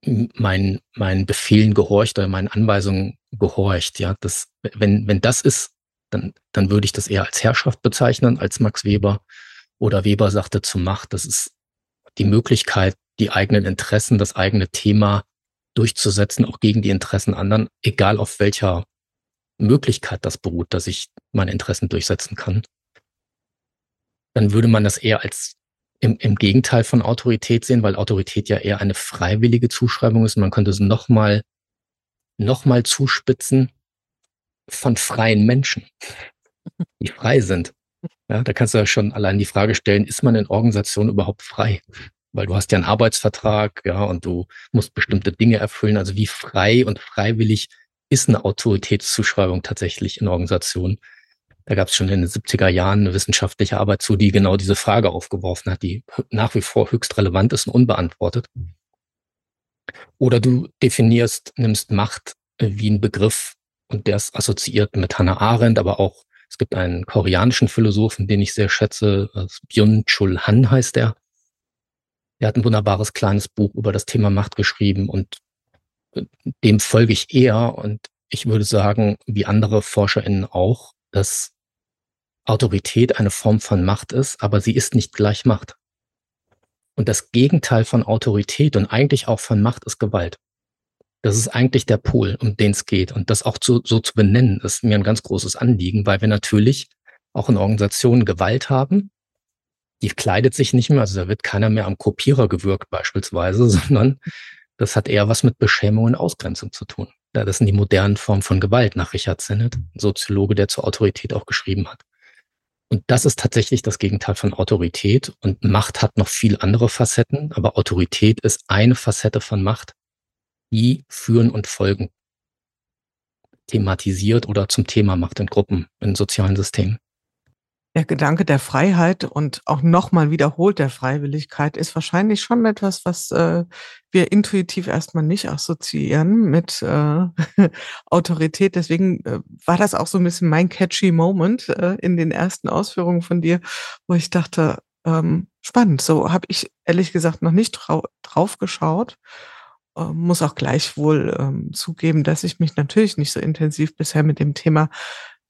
meinen meinen Befehlen gehorcht oder meinen Anweisungen gehorcht. Ja, das, wenn wenn das ist, dann dann würde ich das eher als Herrschaft bezeichnen als Max Weber. Oder Weber sagte zur Macht, das ist die Möglichkeit, die eigenen Interessen, das eigene Thema durchzusetzen, auch gegen die Interessen anderen, egal auf welcher Möglichkeit das beruht, dass ich meine Interessen durchsetzen kann, dann würde man das eher als im, im Gegenteil von Autorität sehen, weil Autorität ja eher eine freiwillige Zuschreibung ist. Man könnte es nochmal noch mal zuspitzen von freien Menschen, [laughs] die frei sind. Ja, da kannst du ja schon allein die Frage stellen, ist man in Organisation überhaupt frei? Weil du hast ja einen Arbeitsvertrag, ja, und du musst bestimmte Dinge erfüllen. Also wie frei und freiwillig ist eine Autoritätszuschreibung tatsächlich in Organisationen? Da gab es schon in den 70er Jahren eine wissenschaftliche Arbeit zu, die genau diese Frage aufgeworfen hat, die nach wie vor höchst relevant ist und unbeantwortet. Oder du definierst, nimmst Macht äh, wie ein Begriff und der ist assoziiert mit Hannah Arendt, aber auch es gibt einen koreanischen Philosophen, den ich sehr schätze, Byung-Chul Han heißt er. Er hat ein wunderbares kleines Buch über das Thema Macht geschrieben und äh, dem folge ich eher und ich würde sagen, wie andere ForscherInnen auch, dass Autorität eine Form von Macht ist, aber sie ist nicht gleich Macht. Und das Gegenteil von Autorität und eigentlich auch von Macht ist Gewalt. Das ist eigentlich der Pol, um den es geht. Und das auch zu, so zu benennen, ist mir ein ganz großes Anliegen, weil wir natürlich auch in Organisationen Gewalt haben, die kleidet sich nicht mehr, also da wird keiner mehr am Kopierer gewürgt beispielsweise, [laughs] sondern das hat eher was mit Beschämung und Ausgrenzung zu tun. Das sind die modernen Formen von Gewalt nach Richard Sennett, Soziologe, der zur Autorität auch geschrieben hat. Und das ist tatsächlich das Gegenteil von Autorität. Und Macht hat noch viel andere Facetten, aber Autorität ist eine Facette von Macht, die Führen und Folgen thematisiert oder zum Thema macht in Gruppen, in sozialen Systemen. Der Gedanke der Freiheit und auch nochmal wiederholt der Freiwilligkeit ist wahrscheinlich schon etwas, was äh, wir intuitiv erstmal nicht assoziieren mit äh, [laughs] Autorität. Deswegen äh, war das auch so ein bisschen mein catchy Moment äh, in den ersten Ausführungen von dir, wo ich dachte, ähm, spannend. So habe ich ehrlich gesagt noch nicht drau drauf geschaut. Äh, muss auch gleichwohl ähm, zugeben, dass ich mich natürlich nicht so intensiv bisher mit dem Thema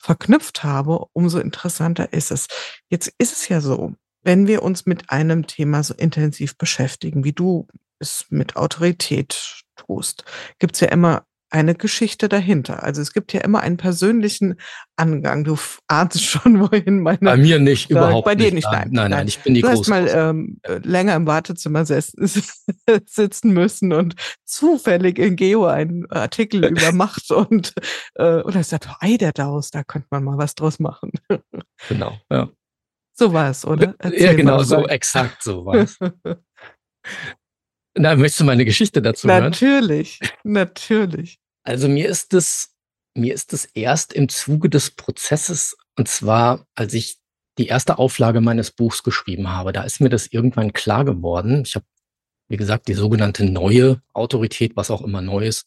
verknüpft habe, umso interessanter ist es. Jetzt ist es ja so, wenn wir uns mit einem Thema so intensiv beschäftigen, wie du es mit Autorität tust, gibt es ja immer eine Geschichte dahinter. Also es gibt ja immer einen persönlichen Angang. Du ahnst [laughs] schon, wohin meine. Bei mir nicht, äh, überhaupt Bei dir nicht, nein. Nein, nein, nein ich bin die Du hast mal ähm, länger im Wartezimmer [laughs] sitzen müssen und zufällig in Geo einen Artikel über [laughs] Macht und äh, oder ist das Ei der Daus, da könnte man mal was draus machen. Genau, ja. So war es, oder? Erzähl ja, genau, so exakt so war es. Na, möchtest du meine Geschichte dazu natürlich, hören? Natürlich, natürlich. Also mir ist es, mir ist es erst im Zuge des Prozesses, und zwar, als ich die erste Auflage meines Buchs geschrieben habe, da ist mir das irgendwann klar geworden. Ich habe, wie gesagt, die sogenannte neue Autorität, was auch immer neu ist.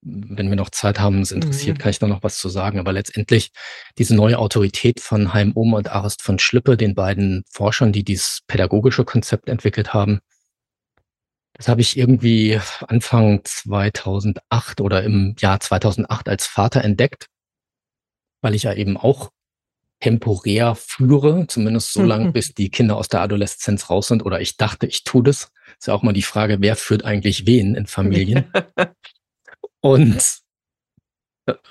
Wenn wir noch Zeit haben, es interessiert, mhm. kann ich da noch was zu sagen. Aber letztendlich diese neue Autorität von Heim Ohm und Arist von Schlippe, den beiden Forschern, die dieses pädagogische Konzept entwickelt haben, das habe ich irgendwie Anfang 2008 oder im Jahr 2008 als Vater entdeckt, weil ich ja eben auch temporär führe, zumindest so lange, bis die Kinder aus der Adoleszenz raus sind. Oder ich dachte, ich tue das. Ist ja auch mal die Frage, wer führt eigentlich wen in Familien? [laughs] Und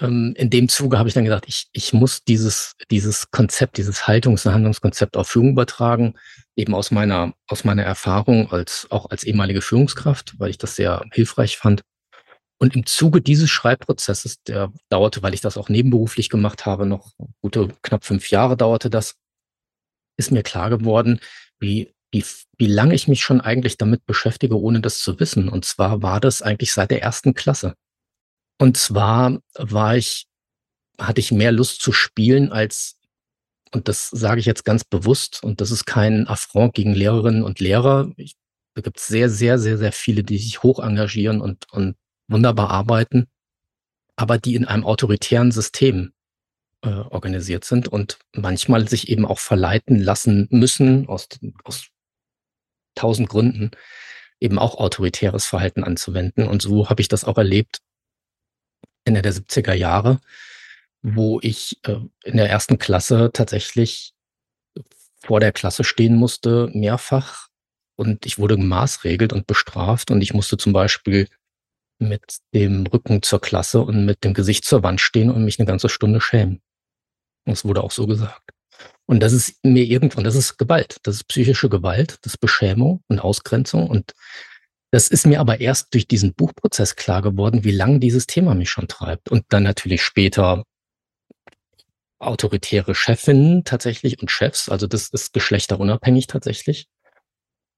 ähm, in dem Zuge habe ich dann gesagt, ich, ich muss dieses, dieses Konzept, dieses Haltungs- und Handlungskonzept auf Führung übertragen, eben aus meiner, aus meiner Erfahrung als, auch als ehemalige Führungskraft, weil ich das sehr hilfreich fand. Und im Zuge dieses Schreibprozesses, der dauerte, weil ich das auch nebenberuflich gemacht habe, noch gute knapp fünf Jahre dauerte das, ist mir klar geworden, wie, wie, wie lange ich mich schon eigentlich damit beschäftige, ohne das zu wissen. Und zwar war das eigentlich seit der ersten Klasse. Und zwar war ich, hatte ich mehr Lust zu spielen als, und das sage ich jetzt ganz bewusst, und das ist kein Affront gegen Lehrerinnen und Lehrer. Ich, da gibt es sehr, sehr, sehr, sehr viele, die sich hoch engagieren und, und wunderbar arbeiten, aber die in einem autoritären System äh, organisiert sind und manchmal sich eben auch verleiten lassen müssen, aus, aus tausend Gründen, eben auch autoritäres Verhalten anzuwenden. Und so habe ich das auch erlebt Ende der 70er Jahre, wo ich äh, in der ersten Klasse tatsächlich vor der Klasse stehen musste, mehrfach. Und ich wurde gemaßregelt und bestraft. Und ich musste zum Beispiel mit dem Rücken zur Klasse und mit dem Gesicht zur Wand stehen und mich eine ganze Stunde schämen. Es wurde auch so gesagt. Und das ist mir irgendwann, das ist Gewalt, das ist psychische Gewalt, das ist Beschämung und Ausgrenzung. Und das ist mir aber erst durch diesen Buchprozess klar geworden, wie lange dieses Thema mich schon treibt. Und dann natürlich später autoritäre Chefinnen tatsächlich und Chefs, also das ist geschlechterunabhängig tatsächlich,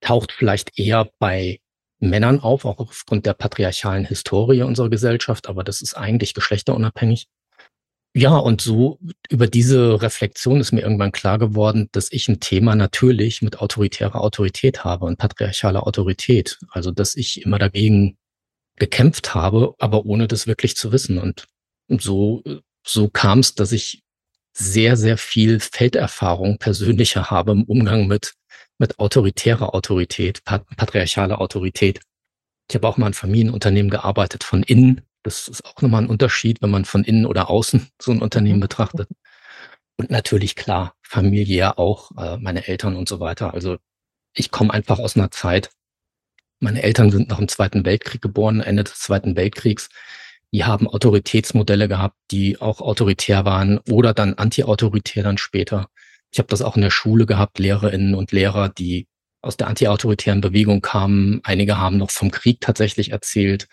taucht vielleicht eher bei Männern auf, auch aufgrund der patriarchalen Historie unserer Gesellschaft, aber das ist eigentlich geschlechterunabhängig. Ja, und so über diese Reflexion ist mir irgendwann klar geworden, dass ich ein Thema natürlich mit autoritärer Autorität habe und patriarchaler Autorität. Also, dass ich immer dagegen gekämpft habe, aber ohne das wirklich zu wissen. Und so, so kam es, dass ich sehr, sehr viel Felderfahrung persönlicher habe im Umgang mit mit autoritärer Autorität, patriarchaler Autorität. Ich habe auch mal in Familienunternehmen gearbeitet von innen. Das ist auch nochmal ein Unterschied, wenn man von innen oder außen [laughs] so ein Unternehmen betrachtet. Und natürlich klar, familiär auch, äh, meine Eltern und so weiter. Also ich komme einfach aus einer Zeit, meine Eltern sind nach dem Zweiten Weltkrieg geboren, Ende des Zweiten Weltkriegs. Die haben Autoritätsmodelle gehabt, die auch autoritär waren oder dann anti-autoritär dann später. Ich habe das auch in der Schule gehabt, Lehrerinnen und Lehrer, die aus der antiautoritären Bewegung kamen. Einige haben noch vom Krieg tatsächlich erzählt,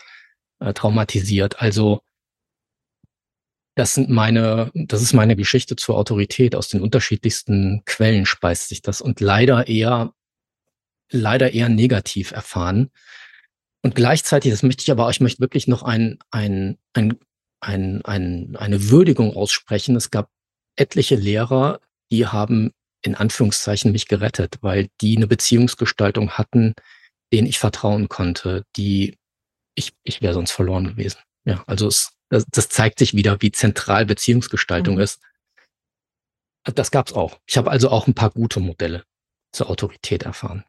äh, traumatisiert. Also das sind meine, das ist meine Geschichte zur Autorität. Aus den unterschiedlichsten Quellen speist sich das und leider eher, leider eher negativ erfahren. Und gleichzeitig, das möchte ich aber, ich möchte wirklich noch ein, ein, ein, ein, ein, eine Würdigung aussprechen. Es gab etliche Lehrer, die haben in Anführungszeichen mich gerettet, weil die eine Beziehungsgestaltung hatten, denen ich vertrauen konnte, die ich, ich wäre sonst verloren gewesen. Ja, also es, das, das zeigt sich wieder, wie zentral Beziehungsgestaltung mhm. ist. Das gab's auch. Ich habe also auch ein paar gute Modelle zur Autorität erfahren.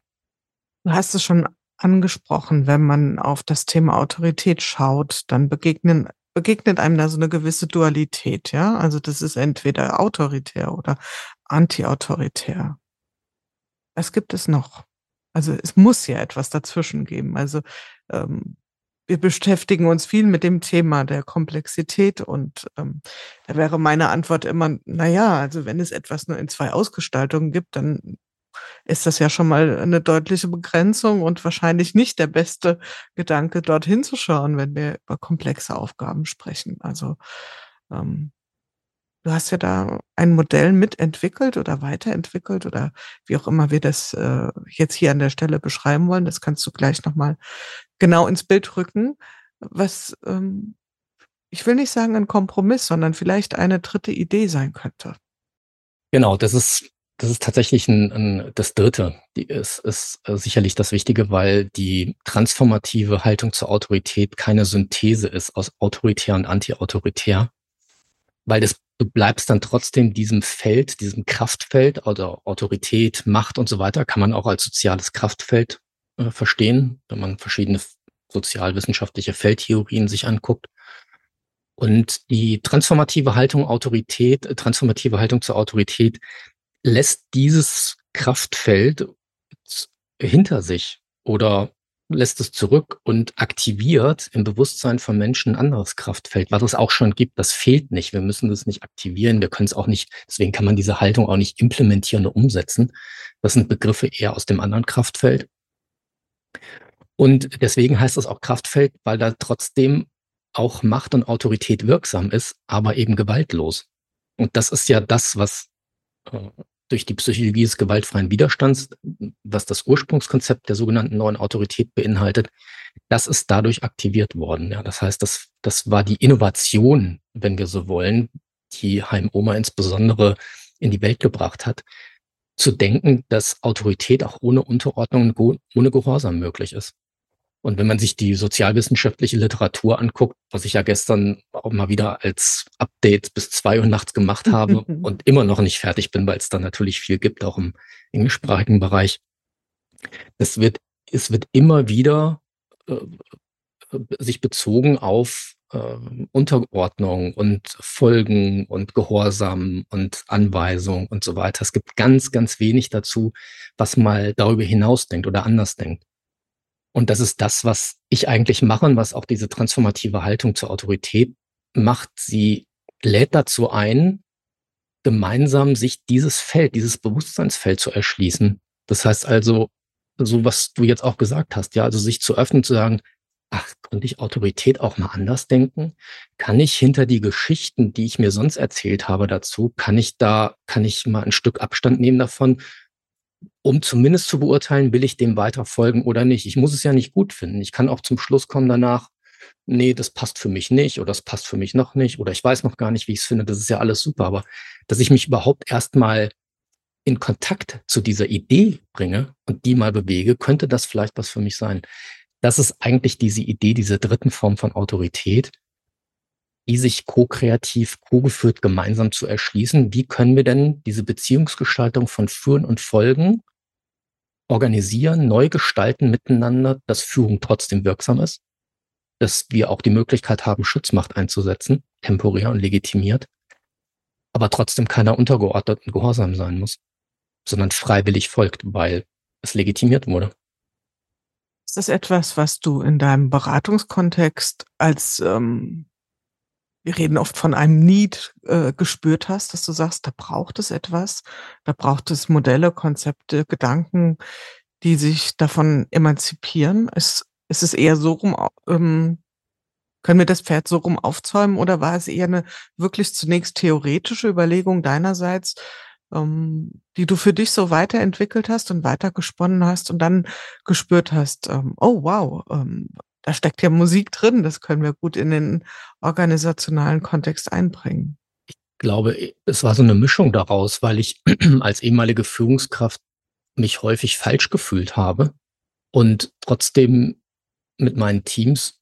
Du hast es schon angesprochen, wenn man auf das Thema Autorität schaut, dann begegnen begegnet einem da so eine gewisse Dualität, ja? Also, das ist entweder autoritär oder antiautoritär. Was gibt es noch? Also, es muss ja etwas dazwischen geben. Also, ähm, wir beschäftigen uns viel mit dem Thema der Komplexität und ähm, da wäre meine Antwort immer, na ja, also wenn es etwas nur in zwei Ausgestaltungen gibt, dann ist das ja schon mal eine deutliche Begrenzung und wahrscheinlich nicht der beste Gedanke, dorthin zu schauen, wenn wir über komplexe Aufgaben sprechen. Also ähm, du hast ja da ein Modell mitentwickelt oder weiterentwickelt oder wie auch immer wir das äh, jetzt hier an der Stelle beschreiben wollen. Das kannst du gleich nochmal genau ins Bild rücken, was ähm, ich will nicht sagen ein Kompromiss, sondern vielleicht eine dritte Idee sein könnte. Genau, das ist das ist tatsächlich ein, ein, das Dritte. Die ist, ist äh, sicherlich das Wichtige, weil die transformative Haltung zur Autorität keine Synthese ist aus autoritär und antiautoritär, weil das, du bleibst dann trotzdem diesem Feld, diesem Kraftfeld oder Autorität, Macht und so weiter, kann man auch als soziales Kraftfeld äh, verstehen, wenn man verschiedene sozialwissenschaftliche Feldtheorien sich anguckt. Und die transformative Haltung Autorität, äh, transformative Haltung zur Autorität lässt dieses Kraftfeld hinter sich oder lässt es zurück und aktiviert im Bewusstsein von Menschen ein anderes Kraftfeld, was es auch schon gibt. Das fehlt nicht. Wir müssen das nicht aktivieren. Wir können es auch nicht, deswegen kann man diese Haltung auch nicht implementieren und umsetzen. Das sind Begriffe eher aus dem anderen Kraftfeld. Und deswegen heißt das auch Kraftfeld, weil da trotzdem auch Macht und Autorität wirksam ist, aber eben gewaltlos. Und das ist ja das, was durch die Psychologie des gewaltfreien Widerstands, was das Ursprungskonzept der sogenannten neuen Autorität beinhaltet, das ist dadurch aktiviert worden. Ja, das heißt, das, das war die Innovation, wenn wir so wollen, die Heim Oma insbesondere in die Welt gebracht hat, zu denken, dass Autorität auch ohne Unterordnung, ohne Gehorsam möglich ist. Und wenn man sich die sozialwissenschaftliche Literatur anguckt, was ich ja gestern auch mal wieder als Update bis zwei Uhr nachts gemacht [laughs] habe und immer noch nicht fertig bin, weil es da natürlich viel gibt, auch im englischsprachigen Bereich. Es wird, es wird immer wieder äh, sich bezogen auf äh, Unterordnung und Folgen und Gehorsam und Anweisung und so weiter. Es gibt ganz, ganz wenig dazu, was mal darüber hinaus denkt oder anders denkt. Und das ist das, was ich eigentlich mache und was auch diese transformative Haltung zur Autorität macht. Sie lädt dazu ein, gemeinsam sich dieses Feld, dieses Bewusstseinsfeld zu erschließen. Das heißt also, so was du jetzt auch gesagt hast, ja, also sich zu öffnen, zu sagen, ach, könnte ich Autorität auch mal anders denken? Kann ich hinter die Geschichten, die ich mir sonst erzählt habe dazu, kann ich da, kann ich mal ein Stück Abstand nehmen davon um zumindest zu beurteilen, will ich dem weiter folgen oder nicht. Ich muss es ja nicht gut finden. Ich kann auch zum Schluss kommen danach, nee, das passt für mich nicht oder das passt für mich noch nicht oder ich weiß noch gar nicht, wie ich es finde. Das ist ja alles super. Aber dass ich mich überhaupt erstmal in Kontakt zu dieser Idee bringe und die mal bewege, könnte das vielleicht was für mich sein. Das ist eigentlich diese Idee, diese dritten Form von Autorität, die sich co-kreativ, co-geführt gemeinsam zu erschließen. Wie können wir denn diese Beziehungsgestaltung von Führen und Folgen organisieren, neu gestalten miteinander, dass Führung trotzdem wirksam ist, dass wir auch die Möglichkeit haben, Schutzmacht einzusetzen, temporär und legitimiert, aber trotzdem keiner untergeordneten Gehorsam sein muss, sondern freiwillig folgt, weil es legitimiert wurde. Ist das etwas, was du in deinem Beratungskontext als ähm, wir reden oft von einem Need äh, gespürt hast, dass du sagst, da braucht es etwas, da braucht es Modelle, Konzepte, Gedanken, die sich davon emanzipieren. Ist, ist es eher so rum, ähm, können wir das Pferd so rum aufzäumen oder war es eher eine wirklich zunächst theoretische Überlegung deinerseits, ähm, die du für dich so weiterentwickelt hast und weitergesponnen hast und dann gespürt hast, ähm, oh wow, ähm, da steckt ja Musik drin, das können wir gut in den organisationalen Kontext einbringen. Ich glaube, es war so eine Mischung daraus, weil ich [clears throat] als ehemalige Führungskraft mich häufig falsch gefühlt habe und trotzdem mit meinen Teams,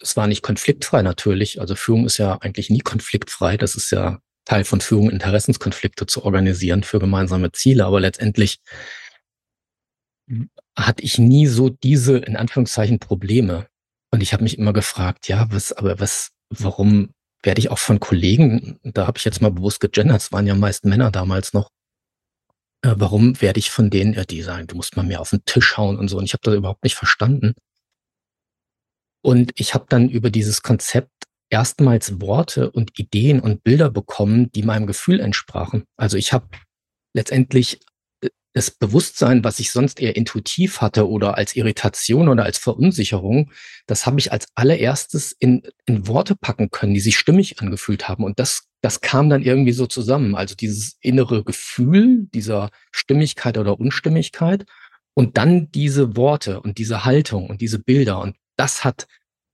es war nicht konfliktfrei natürlich, also Führung ist ja eigentlich nie konfliktfrei, das ist ja Teil von Führung, Interessenskonflikte zu organisieren für gemeinsame Ziele, aber letztendlich hatte ich nie so diese, in Anführungszeichen, Probleme. Und ich habe mich immer gefragt, ja, was, aber was, warum werde ich auch von Kollegen, da habe ich jetzt mal bewusst gegendert, es waren ja meist Männer damals noch, äh, warum werde ich von denen, ja, die sagen, du musst mal mehr auf den Tisch hauen und so. Und ich habe das überhaupt nicht verstanden. Und ich habe dann über dieses Konzept erstmals Worte und Ideen und Bilder bekommen, die meinem Gefühl entsprachen. Also ich habe letztendlich das Bewusstsein, was ich sonst eher intuitiv hatte oder als Irritation oder als Verunsicherung, das habe ich als allererstes in, in Worte packen können, die sich stimmig angefühlt haben. Und das, das kam dann irgendwie so zusammen. Also dieses innere Gefühl dieser Stimmigkeit oder Unstimmigkeit und dann diese Worte und diese Haltung und diese Bilder. Und das hat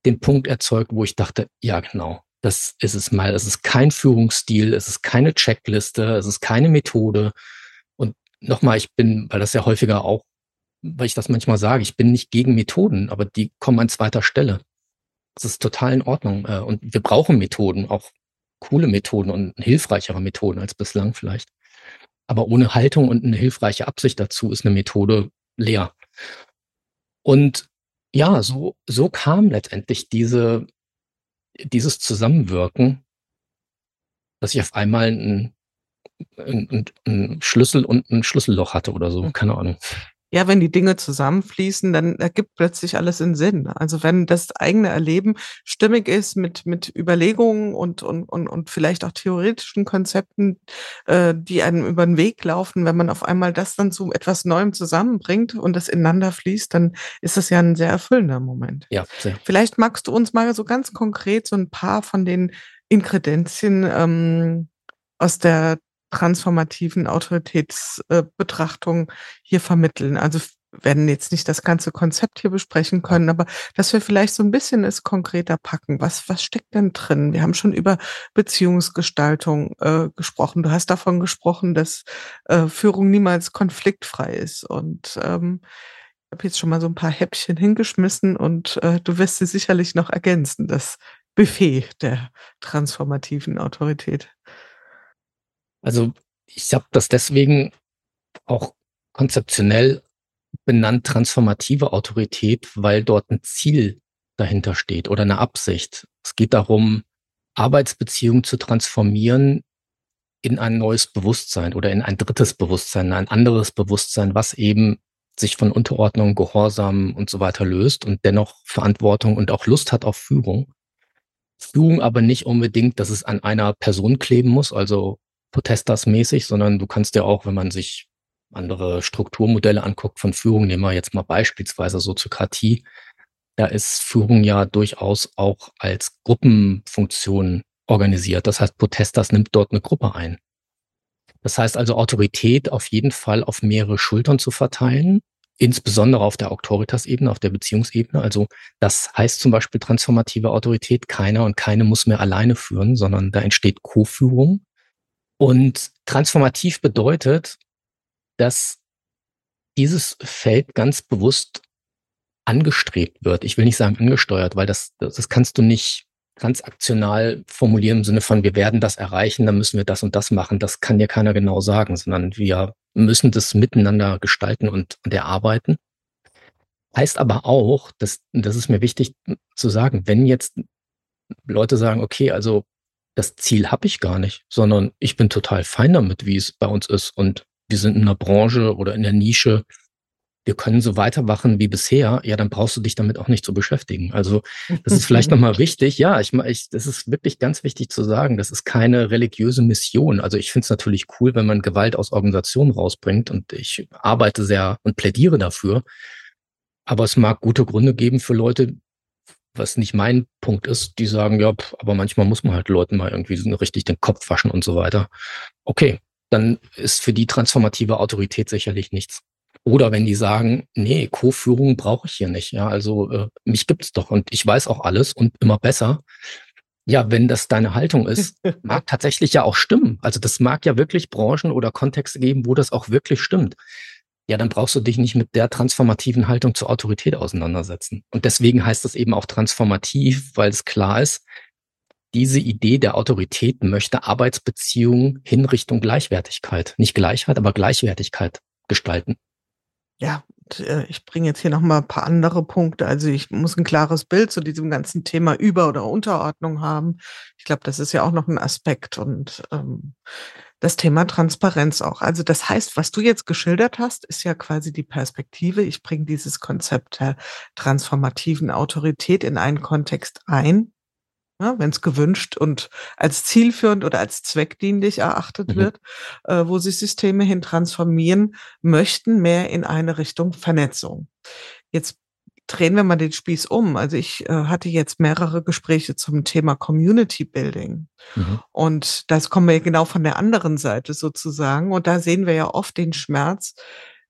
den Punkt erzeugt, wo ich dachte, ja, genau, das ist es mal. Es ist kein Führungsstil, es ist keine Checkliste, es ist keine Methode, nochmal, ich bin, weil das ja häufiger auch, weil ich das manchmal sage, ich bin nicht gegen Methoden, aber die kommen an zweiter Stelle. Das ist total in Ordnung. Äh, und wir brauchen Methoden, auch coole Methoden und hilfreichere Methoden als bislang vielleicht. Aber ohne Haltung und eine hilfreiche Absicht dazu ist eine Methode leer. Und ja, so, so kam letztendlich diese, dieses Zusammenwirken, dass ich auf einmal ein, ein, ein Schlüssel und ein Schlüsselloch hatte oder so, hm. keine Ahnung ja, wenn die Dinge zusammenfließen, dann ergibt plötzlich alles in Sinn. Also wenn das eigene Erleben stimmig ist mit, mit Überlegungen und, und, und, und vielleicht auch theoretischen Konzepten, äh, die einem über den Weg laufen, wenn man auf einmal das dann zu etwas Neuem zusammenbringt und das ineinander fließt, dann ist das ja ein sehr erfüllender Moment. Ja, sehr. Vielleicht magst du uns mal so ganz konkret so ein paar von den Inkredenzien ähm, aus der transformativen Autoritätsbetrachtung hier vermitteln. Also werden jetzt nicht das ganze Konzept hier besprechen können, aber dass wir vielleicht so ein bisschen es konkreter packen. Was, was steckt denn drin? Wir haben schon über Beziehungsgestaltung äh, gesprochen. Du hast davon gesprochen, dass äh, Führung niemals konfliktfrei ist. Und ähm, ich habe jetzt schon mal so ein paar Häppchen hingeschmissen und äh, du wirst sie sicherlich noch ergänzen, das Buffet der transformativen Autorität. Also ich habe das deswegen auch konzeptionell benannt transformative Autorität, weil dort ein Ziel dahinter steht oder eine Absicht. Es geht darum, Arbeitsbeziehungen zu transformieren in ein neues Bewusstsein oder in ein drittes Bewusstsein, ein anderes Bewusstsein, was eben sich von Unterordnung, Gehorsam und so weiter löst und dennoch Verantwortung und auch Lust hat auf Führung. Führung aber nicht unbedingt, dass es an einer Person kleben muss, also Protesters-mäßig, sondern du kannst ja auch, wenn man sich andere Strukturmodelle anguckt von Führung, nehmen wir jetzt mal beispielsweise Soziokratie, da ist Führung ja durchaus auch als Gruppenfunktion organisiert. Das heißt, Protesters nimmt dort eine Gruppe ein. Das heißt also, Autorität auf jeden Fall auf mehrere Schultern zu verteilen, insbesondere auf der Autoritas-Ebene, auf der Beziehungsebene. Also das heißt zum Beispiel transformative Autorität, keiner und keine muss mehr alleine führen, sondern da entsteht Co-Führung. Und transformativ bedeutet, dass dieses Feld ganz bewusst angestrebt wird. Ich will nicht sagen angesteuert, weil das, das kannst du nicht transaktional formulieren im Sinne von, wir werden das erreichen, dann müssen wir das und das machen. Das kann dir keiner genau sagen, sondern wir müssen das miteinander gestalten und, und erarbeiten. Heißt aber auch, dass, das ist mir wichtig zu sagen, wenn jetzt Leute sagen, okay, also das Ziel habe ich gar nicht, sondern ich bin total fein damit, wie es bei uns ist. Und wir sind in einer Branche oder in der Nische, wir können so weitermachen wie bisher, ja, dann brauchst du dich damit auch nicht zu beschäftigen. Also das ist vielleicht [laughs] nochmal wichtig. Ja, ich, ich, das ist wirklich ganz wichtig zu sagen. Das ist keine religiöse Mission. Also ich finde es natürlich cool, wenn man Gewalt aus Organisationen rausbringt und ich arbeite sehr und plädiere dafür. Aber es mag gute Gründe geben für Leute, was nicht mein Punkt ist, die sagen, ja, aber manchmal muss man halt Leuten mal irgendwie richtig den Kopf waschen und so weiter. Okay, dann ist für die transformative Autorität sicherlich nichts. Oder wenn die sagen, nee, Co-Führung brauche ich hier nicht. Ja, also äh, mich gibt's doch und ich weiß auch alles und immer besser. Ja, wenn das deine Haltung ist, [laughs] mag tatsächlich ja auch stimmen. Also das mag ja wirklich Branchen oder Kontexte geben, wo das auch wirklich stimmt ja, dann brauchst du dich nicht mit der transformativen Haltung zur Autorität auseinandersetzen. Und deswegen heißt es eben auch transformativ, weil es klar ist, diese Idee der Autorität möchte Arbeitsbeziehungen hin Richtung Gleichwertigkeit, nicht Gleichheit, aber Gleichwertigkeit gestalten. Ja, äh, ich bringe jetzt hier noch mal ein paar andere Punkte. Also ich muss ein klares Bild zu diesem ganzen Thema Über- oder Unterordnung haben. Ich glaube, das ist ja auch noch ein Aspekt und ähm, das Thema Transparenz auch. Also das heißt, was du jetzt geschildert hast, ist ja quasi die Perspektive. Ich bringe dieses Konzept der transformativen Autorität in einen Kontext ein, ja, wenn es gewünscht und als zielführend oder als zweckdienlich erachtet mhm. wird, äh, wo sich Systeme hin transformieren möchten, mehr in eine Richtung Vernetzung. Jetzt drehen wir mal den Spieß um. Also ich äh, hatte jetzt mehrere Gespräche zum Thema Community Building. Mhm. Und das kommen wir genau von der anderen Seite sozusagen. Und da sehen wir ja oft den Schmerz,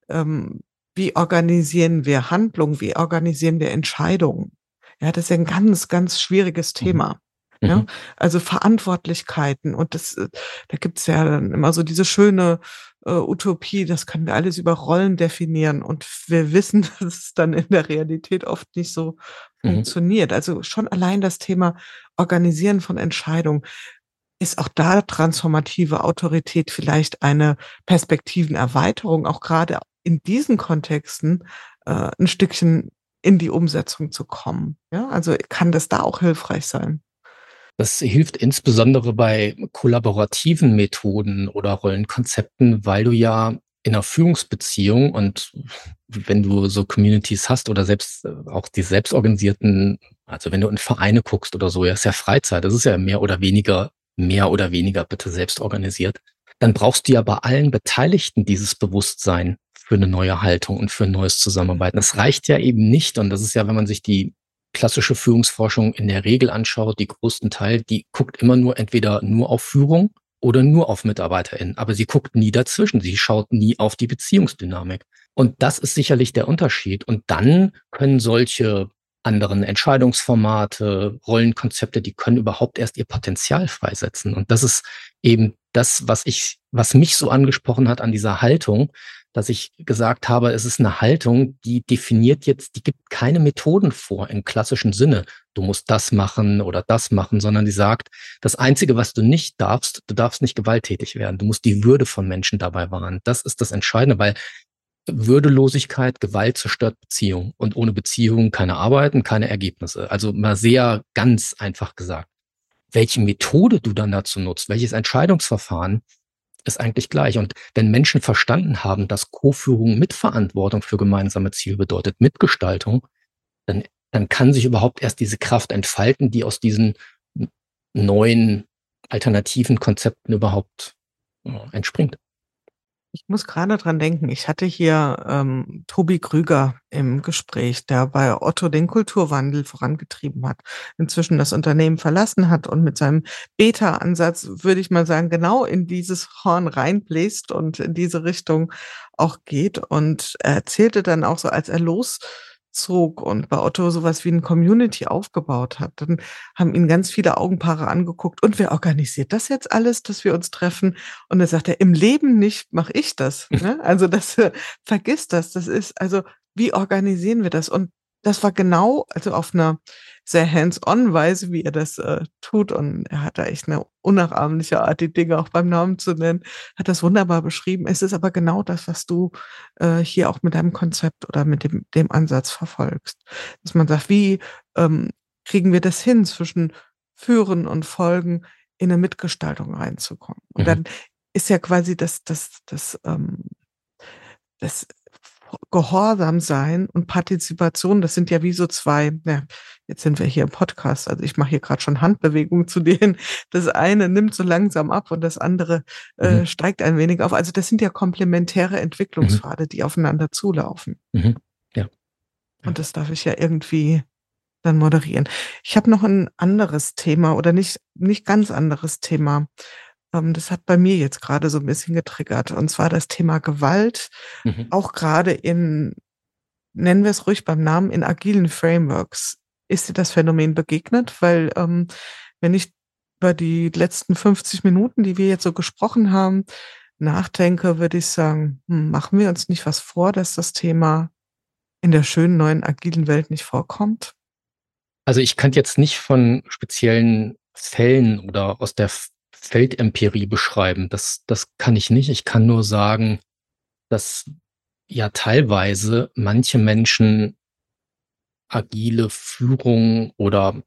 ähm, wie organisieren wir Handlungen, wie organisieren wir Entscheidungen. Ja, das ist ja ein ganz, ganz schwieriges mhm. Thema. Mhm. Ja, also Verantwortlichkeiten und das, äh, da gibt's ja dann immer so diese schöne äh, Utopie, das können wir alles über Rollen definieren und wir wissen, [laughs] dass es dann in der Realität oft nicht so mhm. funktioniert. Also schon allein das Thema Organisieren von Entscheidungen ist auch da transformative Autorität vielleicht eine Perspektivenerweiterung, auch gerade in diesen Kontexten äh, ein Stückchen in die Umsetzung zu kommen. Ja, also kann das da auch hilfreich sein? Das hilft insbesondere bei kollaborativen Methoden oder Rollenkonzepten, weil du ja in einer Führungsbeziehung und wenn du so Communities hast oder selbst äh, auch die selbstorganisierten, also wenn du in Vereine guckst oder so, ja, ist ja Freizeit, das ist ja mehr oder weniger, mehr oder weniger bitte selbst organisiert, dann brauchst du ja bei allen Beteiligten dieses Bewusstsein für eine neue Haltung und für ein neues Zusammenarbeiten. Das reicht ja eben nicht und das ist ja, wenn man sich die klassische Führungsforschung in der Regel anschaut, die größten Teil, die guckt immer nur entweder nur auf Führung oder nur auf MitarbeiterInnen. Aber sie guckt nie dazwischen. Sie schaut nie auf die Beziehungsdynamik. Und das ist sicherlich der Unterschied. Und dann können solche anderen Entscheidungsformate, Rollenkonzepte, die können überhaupt erst ihr Potenzial freisetzen. Und das ist eben das, was ich, was mich so angesprochen hat an dieser Haltung, dass ich gesagt habe, es ist eine Haltung, die definiert jetzt, die gibt keine Methoden vor im klassischen Sinne. Du musst das machen oder das machen, sondern die sagt, das Einzige, was du nicht darfst, du darfst nicht gewalttätig werden. Du musst die Würde von Menschen dabei wahren. Das ist das Entscheidende, weil Würdelosigkeit, Gewalt zerstört Beziehung und ohne Beziehung keine Arbeiten, keine Ergebnisse. Also mal sehr ganz einfach gesagt. Welche Methode du dann dazu nutzt, welches Entscheidungsverfahren, ist eigentlich gleich. Und wenn Menschen verstanden haben, dass Co-Führung Mitverantwortung für gemeinsame Ziele bedeutet, Mitgestaltung, dann, dann kann sich überhaupt erst diese Kraft entfalten, die aus diesen neuen alternativen Konzepten überhaupt ja, entspringt. Ich muss gerade dran denken, ich hatte hier ähm, Tobi Krüger im Gespräch, der bei Otto den Kulturwandel vorangetrieben hat, inzwischen das Unternehmen verlassen hat und mit seinem Beta-Ansatz, würde ich mal sagen, genau in dieses Horn reinbläst und in diese Richtung auch geht. Und er erzählte dann auch so, als er los zog und bei Otto sowas wie ein Community aufgebaut hat, dann haben ihn ganz viele Augenpaare angeguckt und wer organisiert das jetzt alles, dass wir uns treffen? Und er sagt er, im Leben nicht mache ich das. [laughs] Ne? Also das äh, vergisst das. Das ist also, wie organisieren wir das? Und das war genau, also auf einer sehr hands-on Weise, wie er das äh, tut. Und er hat da echt eine unnachahmliche Art, die Dinge auch beim Namen zu nennen, hat das wunderbar beschrieben. Es ist aber genau das, was du äh, hier auch mit deinem Konzept oder mit dem, dem Ansatz verfolgst. Dass man sagt, wie ähm, kriegen wir das hin, zwischen Führen und Folgen in eine Mitgestaltung reinzukommen? Und mhm. dann ist ja quasi das, das, das, ähm, das Gehorsam sein und Partizipation, das sind ja wie so zwei, ja, jetzt sind wir hier im Podcast, also ich mache hier gerade schon Handbewegungen zu denen. Das eine nimmt so langsam ab und das andere äh, mhm. steigt ein wenig auf. Also das sind ja komplementäre Entwicklungspfade, mhm. die aufeinander zulaufen. Mhm. Ja. Und das darf ich ja irgendwie dann moderieren. Ich habe noch ein anderes Thema oder nicht, nicht ganz anderes Thema. Ähm, das hat bei mir jetzt gerade so ein bisschen getriggert. Und zwar das Thema Gewalt, mhm. auch gerade in, nennen wir es ruhig beim Namen, in agilen Frameworks. Ist dir das Phänomen begegnet? Weil ähm, wenn ich über die letzten 50 Minuten, die wir jetzt so gesprochen haben, nachdenke, würde ich sagen, hm, machen wir uns nicht was vor, dass das Thema in der schönen neuen agilen Welt nicht vorkommt? Also ich kann jetzt nicht von speziellen Fällen oder aus der Feldempirie beschreiben. Das, das kann ich nicht. Ich kann nur sagen, dass ja teilweise manche Menschen agile Führung oder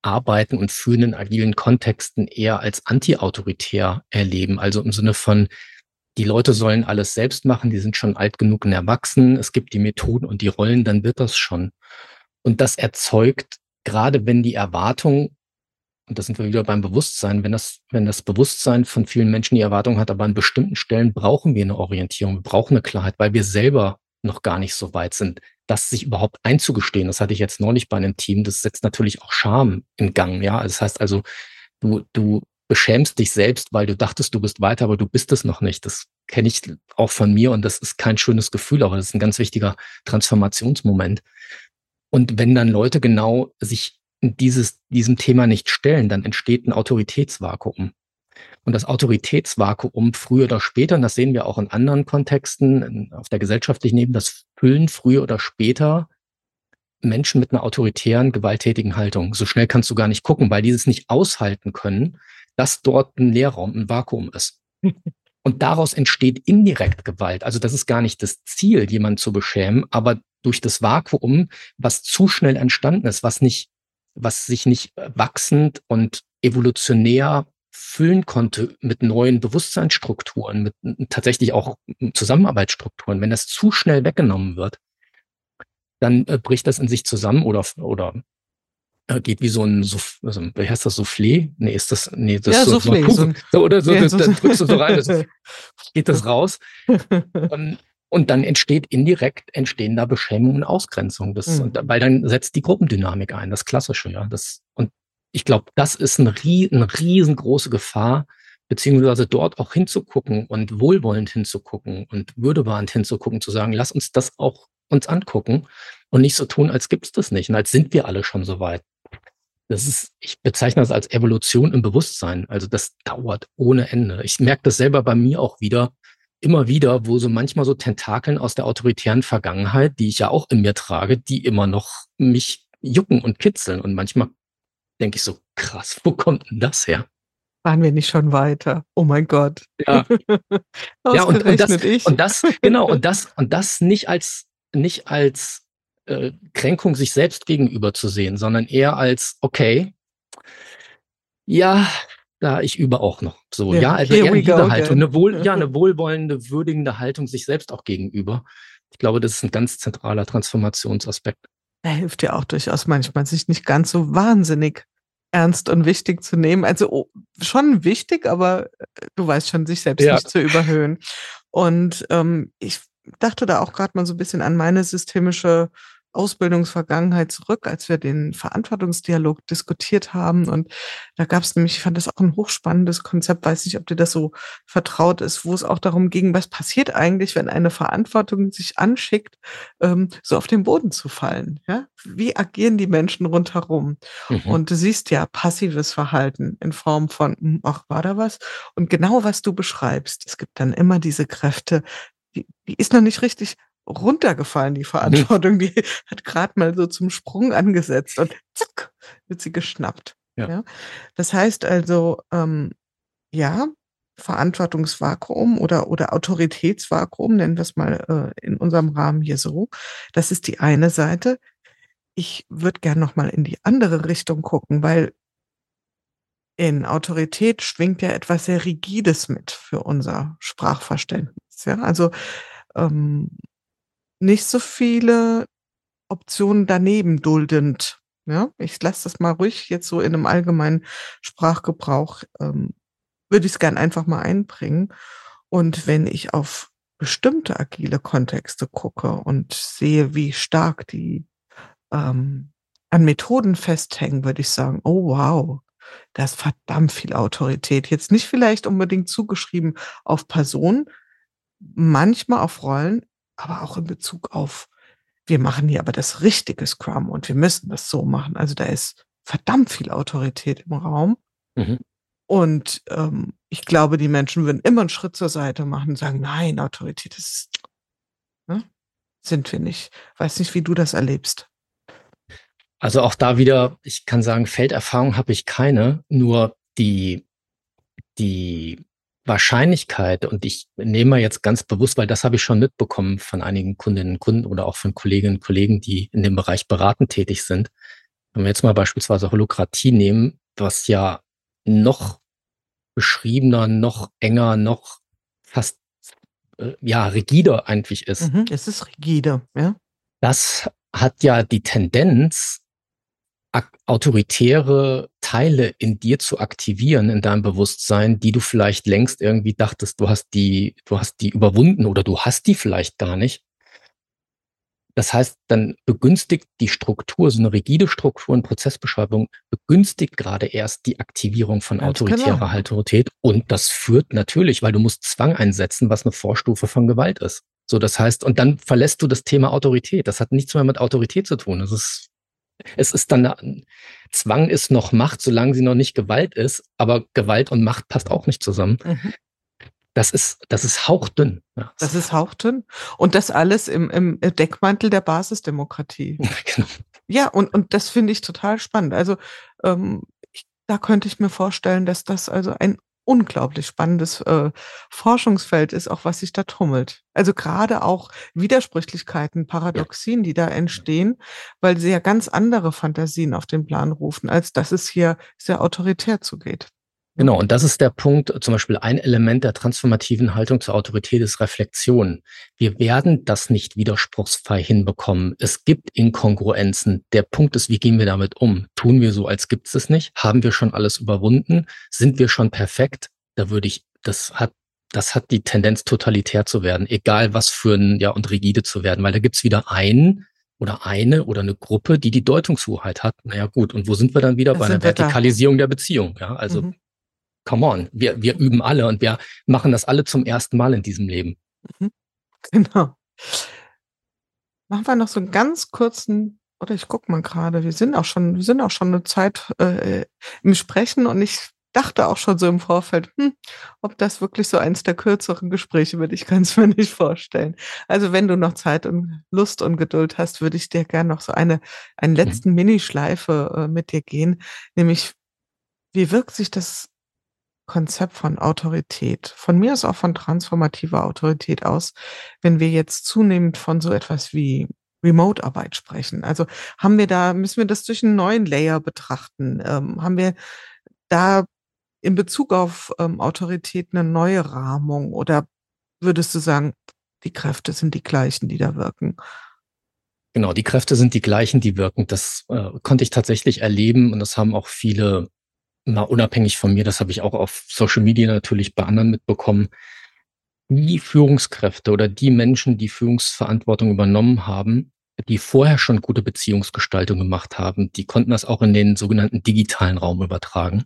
Arbeiten und Führen in agilen Kontexten eher als anti-autoritär erleben. Also im Sinne von, die Leute sollen alles selbst machen, die sind schon alt genug und erwachsen, es gibt die Methoden und die Rollen, dann wird das schon. Und das erzeugt, gerade wenn die Erwartung und da sind wir wieder beim Bewusstsein, wenn das, wenn das Bewusstsein von vielen Menschen die Erwartung hat, aber an bestimmten Stellen brauchen wir eine Orientierung, wir brauchen eine Klarheit, weil wir selber noch gar nicht so weit sind, das sich überhaupt einzugestehen. Das hatte ich jetzt neulich bei einem Team. Das setzt natürlich auch Scham in Gang. Ja, das heißt also, du, du beschämst dich selbst, weil du dachtest, du bist weiter, aber du bist es noch nicht. Das kenne ich auch von mir und das ist kein schönes Gefühl, aber das ist ein ganz wichtiger Transformationsmoment. Und wenn dann Leute genau sich dieses, diesem Thema nicht stellen, dann entsteht ein Autoritätsvakuum. Und das Autoritätsvakuum früher oder später, und das sehen wir auch in anderen Kontexten auf der gesellschaftlichen Ebene, das füllen früher oder später Menschen mit einer autoritären, gewalttätigen Haltung. So schnell kannst du gar nicht gucken, weil die es nicht aushalten können, dass dort ein Leerraum, ein Vakuum ist. [laughs] Und daraus entsteht indirekt Gewalt. Also das ist gar nicht das Ziel, jemanden zu beschämen, aber durch das Vakuum, was zu schnell entstanden ist, was nicht was sich nicht wachsend und evolutionär füllen konnte mit neuen Bewusstseinsstrukturen, mit tatsächlich auch Zusammenarbeitsstrukturen, wenn das zu schnell weggenommen wird, dann äh, bricht das in sich zusammen oder, oder äh, geht wie so ein, Souff also, wie heißt das, Soufflé? Nee, ist das, nee, das ja, ist so, Soufflé, so, so, oder so, ja, das, so, dann drückst du so rein, das, [laughs] geht das raus. und, [laughs] und dann entsteht indirekt, entstehen da Beschämung und Ausgrenzung. Das, mhm. und, weil dann setzt die Gruppendynamik ein, das Klassische, ja. Das, und ich glaube, das ist ein, eine riesengroße Gefahr, beziehungsweise dort auch hinzugucken und wohlwollend hinzugucken und würdewarend hinzugucken, zu sagen, lass uns das auch uns angucken und nicht so tun, als gibt's das nicht und als sind wir alle schon so weit. Das ist, ich bezeichne das als Evolution im Bewusstsein. Also das dauert ohne Ende. Ich merke das selber bei mir auch wieder, immer wieder, wo so manchmal so Tentakeln aus der autoritären Vergangenheit, die ich ja auch in mir trage, die immer noch mich jucken und kitzeln. Und manchmal denke ich so, krass, wo kommt denn das her? Waren wir nicht schon weiter? Oh mein Gott. Ja, [laughs] ja und, und, das, ich. und das, [laughs] genau, und das, und das nicht als, nicht als äh, Kränkung sich selbst gegenüber zu sehen, sondern eher als, okay, ja, da ich übe auch noch. So, ja, ja also eher diese Haltung, eine wohl, ja, [laughs] eine wohlwollende, würdigende Haltung sich selbst auch gegenüber. Ich glaube, das ist ein ganz zentraler Transformationsaspekt. Er hilft ja auch durchaus manchmal, sich nicht ganz so wahnsinnig ernst und wichtig zu nehmen. Also oh, schon wichtig, aber äh, du weißt schon, sich selbst ja. nicht zu überhöhen. Und ähm, ich dachte da auch gerade mal so ein bisschen an meine systemische Ausbildungsvergangenheit zurück, als wir den Verantwortungsdialog diskutiert haben. Und da gab es nämlich, ich fand das auch ein hochspannendes Konzept, weiß nicht, ob dir das so vertraut ist, wo es auch darum ging, was passiert eigentlich, wenn eine Verantwortung sich anschickt, ähm, so auf den Boden zu fallen. Ja? Wie agieren die Menschen rundherum? Mhm. Und du siehst ja passives Verhalten in Form von, hm, ach, war da was? Und genau was du beschreibst, es gibt dann immer diese Kräfte, die, die ist noch nicht richtig runtergefallen, die Verantwortung. Die [laughs] hat gerade mal so zum Sprung angesetzt und zack, wird sie geschnappt. Ja. ja? Das heißt also, ähm, ja, Verantwortungsvakuum oder, oder Autoritätsvakuum, nennen wir es mal äh, in unserem Rahmen hier so. Das ist die eine Seite. Ich würde gern noch mal in die andere Richtung gucken, weil in Autorität schwingt ja etwas sehr Rigides mit für unser Sprachverständnis. Ja? Also ähm, nicht so viele Optionen daneben duldend. Ja, ich lasse das mal ruhig jetzt so in einem allgemeinen Sprachgebrauch, ähm, würde ich es gern einfach mal einbringen. Und wenn ich auf bestimmte agile Kontexte gucke und sehe, wie stark die ähm, an Methoden festhängen, würde ich sagen, oh wow, da ist verdammt viel Autorität. Jetzt nicht vielleicht unbedingt zugeschrieben auf Personen, manchmal auf Rollen, aber auch in Bezug auf, wir machen hier aber das richtige Scrum und wir müssen das so machen. Also da ist verdammt viel Autorität im Raum. Mhm. Und ähm, ich glaube, die Menschen würden immer einen Schritt zur Seite machen und sagen, nein, Autorität ist, ne? sind wir nicht. Weiß nicht, wie du das erlebst. Also auch da wieder, ich kann sagen, Felderfahrung habe ich keine, nur die, die Wahrscheinlichkeit, und ich nehme mal jetzt ganz bewusst, weil das habe ich schon mitbekommen von einigen Kundinnen und Kunden oder auch von Kolleginnen und Kollegen, die in dem Bereich beratend tätig sind. Wenn wir jetzt mal beispielsweise Holokratie nehmen, was ja noch beschriebener, noch enger, noch fast äh, ja rigider eigentlich ist. Mhm, es ist rigide, ja. Das hat ja die Tendenz, autoritäre Teile in dir zu aktivieren, in deinem Bewusstsein, die du vielleicht längst irgendwie dachtest, du hast die, du hast die überwunden oder du hast die vielleicht gar nicht. Das heißt, dann begünstigt die Struktur, so eine rigide Struktur und Prozessbeschreibung, begünstigt gerade erst die Aktivierung von Ganz autoritärer genau. Autorität. Und das führt natürlich, weil du musst Zwang einsetzen, was eine Vorstufe von Gewalt ist. So, das heißt, und dann verlässt du das Thema Autorität. Das hat nichts mehr mit Autorität zu tun. Das ist es ist dann, Zwang ist noch Macht, solange sie noch nicht Gewalt ist, aber Gewalt und Macht passt auch nicht zusammen. Mhm. Das ist, das ist hauchdünn. Ja. Das ist hauchdünn. Und das alles im, im Deckmantel der Basisdemokratie. [laughs] genau. Ja, und, und das finde ich total spannend. Also, ähm, ich, da könnte ich mir vorstellen, dass das also ein unglaublich spannendes äh, Forschungsfeld ist, auch was sich da tummelt. Also gerade auch Widersprüchlichkeiten, Paradoxien, die da entstehen, weil sie ja ganz andere Fantasien auf den Plan rufen, als dass es hier sehr autoritär zugeht. Genau, und das ist der Punkt, zum Beispiel ein Element der transformativen Haltung zur Autorität ist Reflexion. Wir werden das nicht widerspruchsfrei hinbekommen. Es gibt Inkongruenzen. Der Punkt ist, wie gehen wir damit um? Tun wir so, als gibt es es nicht? Haben wir schon alles überwunden? Sind wir schon perfekt? Da würde ich, das hat, das hat die Tendenz, totalitär zu werden, egal was für ein, ja, und rigide zu werden, weil da gibt's wieder einen, oder eine oder eine Gruppe, die die Deutungshoheit hat. Naja, gut. Und wo sind wir dann wieder? Das Bei einer Vertikalisierung der Beziehung. Ja, also mhm come on, wir, wir üben alle und wir machen das alle zum ersten Mal in diesem Leben. Mhm. [laughs] Genau. Machen wir noch so einen ganz kurzen, oder ich gucke mal gerade, wir sind auch schon, wir sind auch schon eine Zeit äh, im Sprechen und ich dachte auch schon so im Vorfeld, hm, ob das wirklich so eins der kürzeren Gespräche wird, ich kann es mir nicht vorstellen. Also wenn du noch Zeit und Lust und Geduld hast, würde ich dir gerne noch so eine, einen mhm. letzten. Minischleife äh, mit dir gehen, nämlich wie wirkt sich das Konzept von Autorität, von mir ist auch von transformativer Autorität aus, wenn wir jetzt zunehmend von so etwas wie Remote-Arbeit sprechen. Also haben wir da, müssen wir das durch einen neuen Layer betrachten? Ähm, haben wir da in Bezug auf ähm, Autorität eine neue Rahmung oder würdest du sagen, die Kräfte sind die gleichen, die da wirken? Genau, die Kräfte sind die gleichen, die wirken. Das äh, konnte ich tatsächlich erleben und das haben auch viele mal unabhängig von mir, das habe ich auch auf Social Media natürlich bei anderen mitbekommen, die Führungskräfte oder die Menschen, die Führungsverantwortung übernommen haben, die vorher schon gute Beziehungsgestaltung gemacht haben, die konnten das auch in den sogenannten digitalen Raum übertragen,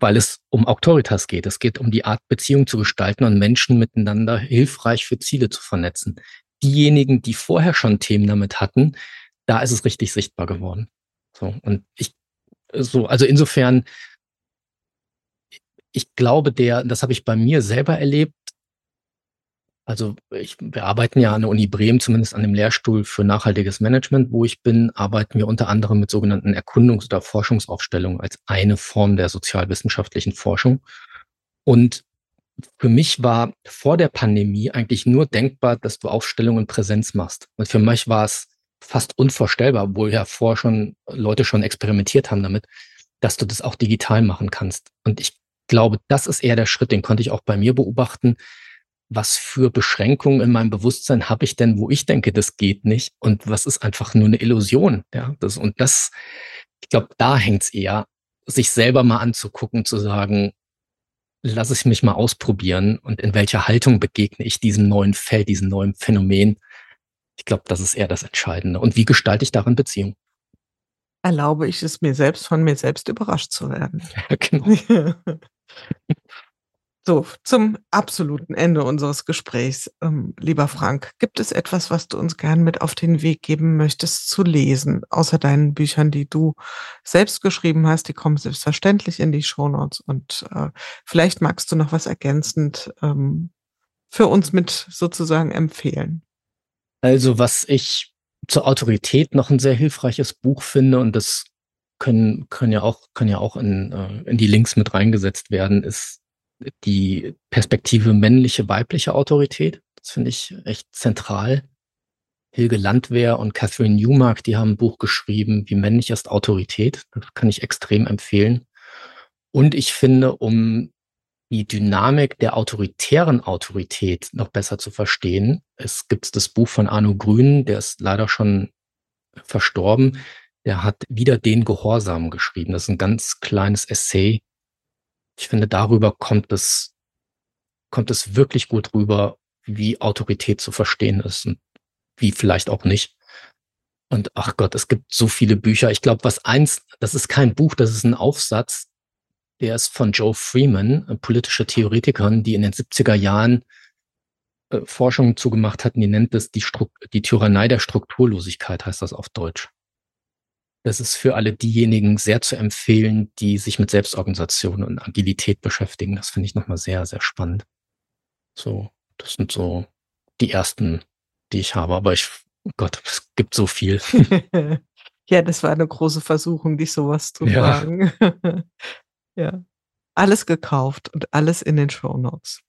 weil es um Autoritas geht. Es geht um die Art, Beziehung zu gestalten und Menschen miteinander hilfreich für Ziele zu vernetzen. Diejenigen, die vorher schon Themen damit hatten, da ist es richtig sichtbar geworden. So, und ich, so, also insofern, ich glaube, der, das habe ich bei mir selber erlebt. Also ich, wir arbeiten ja an der Uni Bremen, zumindest an dem Lehrstuhl für nachhaltiges Management, wo ich bin, arbeiten wir unter anderem mit sogenannten Erkundungs- oder Forschungsaufstellungen als eine Form der sozialwissenschaftlichen Forschung. Und für mich war vor der Pandemie eigentlich nur denkbar, dass du Aufstellungen Präsenz machst. Und für mich war es fast unvorstellbar, obwohl ja vorher schon Leute schon experimentiert haben damit, dass du das auch digital machen kannst. Und ich glaube, das ist eher der Schritt, den konnte ich auch bei mir beobachten. Was für Beschränkungen in meinem Bewusstsein habe ich denn, wo ich denke, das geht nicht? Und was ist einfach nur eine Illusion? Ja, das, und das, ich glaube, da hängt es eher, sich selber mal anzugucken, zu sagen, lass ich mich mal ausprobieren und in welcher Haltung begegne ich diesem neuen Feld, diesem neuen Phänomen. Ich glaube, das ist eher das Entscheidende. Und wie gestalte ich darin Beziehung? Erlaube ich es mir selbst, von mir selbst überrascht zu werden. [laughs] Ja, genau. [laughs] So, zum absoluten Ende unseres Gesprächs, ähm, lieber Frank, gibt es etwas, was du uns gern mit auf den Weg geben möchtest zu lesen, außer deinen Büchern, die du selbst geschrieben hast, die kommen selbstverständlich in die Shownotes und äh, vielleicht magst du noch was ergänzend ähm, für uns mit sozusagen empfehlen. Also, was ich zur Autorität noch ein sehr hilfreiches Buch finde und das können, können ja auch, können ja auch in, äh, in die Links mit reingesetzt werden, ist die Perspektive männliche, weibliche Autorität. Das finde ich echt zentral. Hilge Landwehr und Catherine Newmark, die haben ein Buch geschrieben, wie männlich ist Autorität. Das kann ich extrem empfehlen. Und ich finde, um die Dynamik der autoritären Autorität noch besser zu verstehen, es gibt das Buch von Arno Grün, der ist leider schon verstorben, der hat wieder den Gehorsam geschrieben. Das ist ein ganz kleines Essay. Ich finde, darüber kommt es, kommt es wirklich gut rüber, wie Autorität zu verstehen ist und wie vielleicht auch nicht. Und ach Gott, es gibt so viele Bücher. Ich glaube, was eins, das ist kein Buch, das ist ein Aufsatz, der ist von Joe Freeman, politische Theoretikerin, die in den 70er Jahren äh, Forschungen zugemacht hatten. Die nennt das die, Stru die Tyrannei der Strukturlosigkeit, heißt das auf Deutsch. Das ist für alle diejenigen sehr zu empfehlen, die sich mit Selbstorganisation und Agilität beschäftigen. Das finde ich nochmal sehr, sehr spannend. So, das sind so die ersten, die ich habe. Aber ich, oh Gott, es gibt so viel. [laughs] ja, das war eine große Versuchung, dich sowas zu ja. fragen. [laughs] ja. alles gekauft und alles in den Show Notes.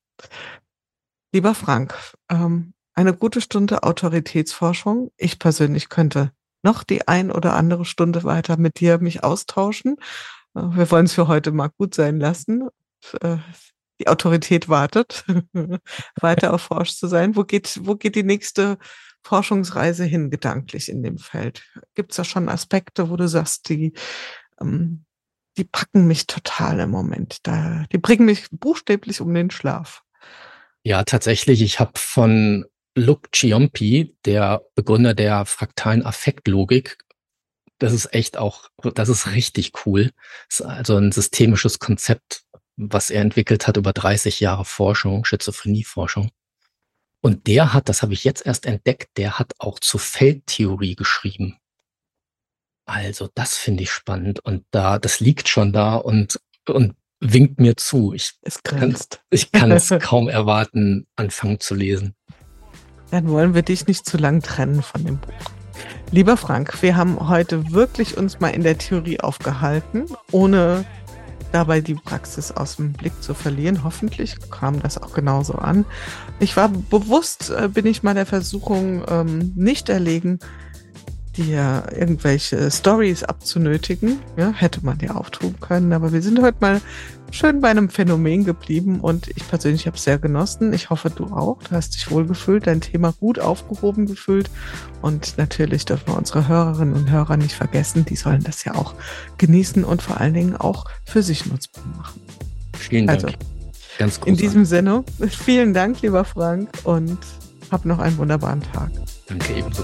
Lieber Frank, ähm, eine gute Stunde Autoritätsforschung. Ich persönlich könnte noch die ein oder andere Stunde weiter mit dir mich austauschen. Äh, wir wollen es für heute mal gut sein lassen. Äh, die Autorität wartet, [laughs] weiter erforscht zu sein. Wo geht, wo geht die nächste Forschungsreise hin, gedanklich in dem Feld? Gibt es da schon Aspekte, wo du sagst, die, ähm, die packen mich total im Moment. Die bringen mich buchstäblich um den Schlaf. Ja, tatsächlich. Ich habe von Luke Ciompi, der Begründer der fraktalen Affektlogik, das ist echt auch, das ist richtig cool. Das ist also ein systemisches Konzept, was er entwickelt hat über 30 Jahre Forschung, Schizophrenieforschung. Und der hat, das habe ich jetzt erst entdeckt, der hat auch zur Feldtheorie geschrieben. Also, das finde ich spannend. Und da, das liegt schon da und, und winkt mir zu. Ich, es grenzt. Kann, ich kann es [laughs] kaum erwarten, anfangen zu lesen. Dann wollen wir dich nicht zu lang trennen von dem Buch. Lieber Frank, wir haben heute wirklich uns mal in der Theorie aufgehalten, ohne dabei die Praxis aus dem Blick zu verlieren. Hoffentlich kam das auch genauso an. Ich war bewusst, äh, bin ich mal der Versuchung ähm, nicht erlegen, dir irgendwelche Stories abzunötigen. Ja, hätte man ja auch tun können, aber wir sind heute mal schön bei einem Phänomen geblieben und ich persönlich habe es sehr genossen. Ich hoffe, du auch. Du hast dich wohl gefühlt, dein Thema gut aufgehoben gefühlt und natürlich dürfen wir unsere Hörerinnen und Hörer nicht vergessen. Die sollen das ja auch genießen und vor allen Dingen auch für sich nutzbar machen. Vielen Dank. Also, Ganz großartig. In diesem Sinne, [laughs] vielen Dank, lieber Frank und hab noch einen wunderbaren Tag. Danke ebenso.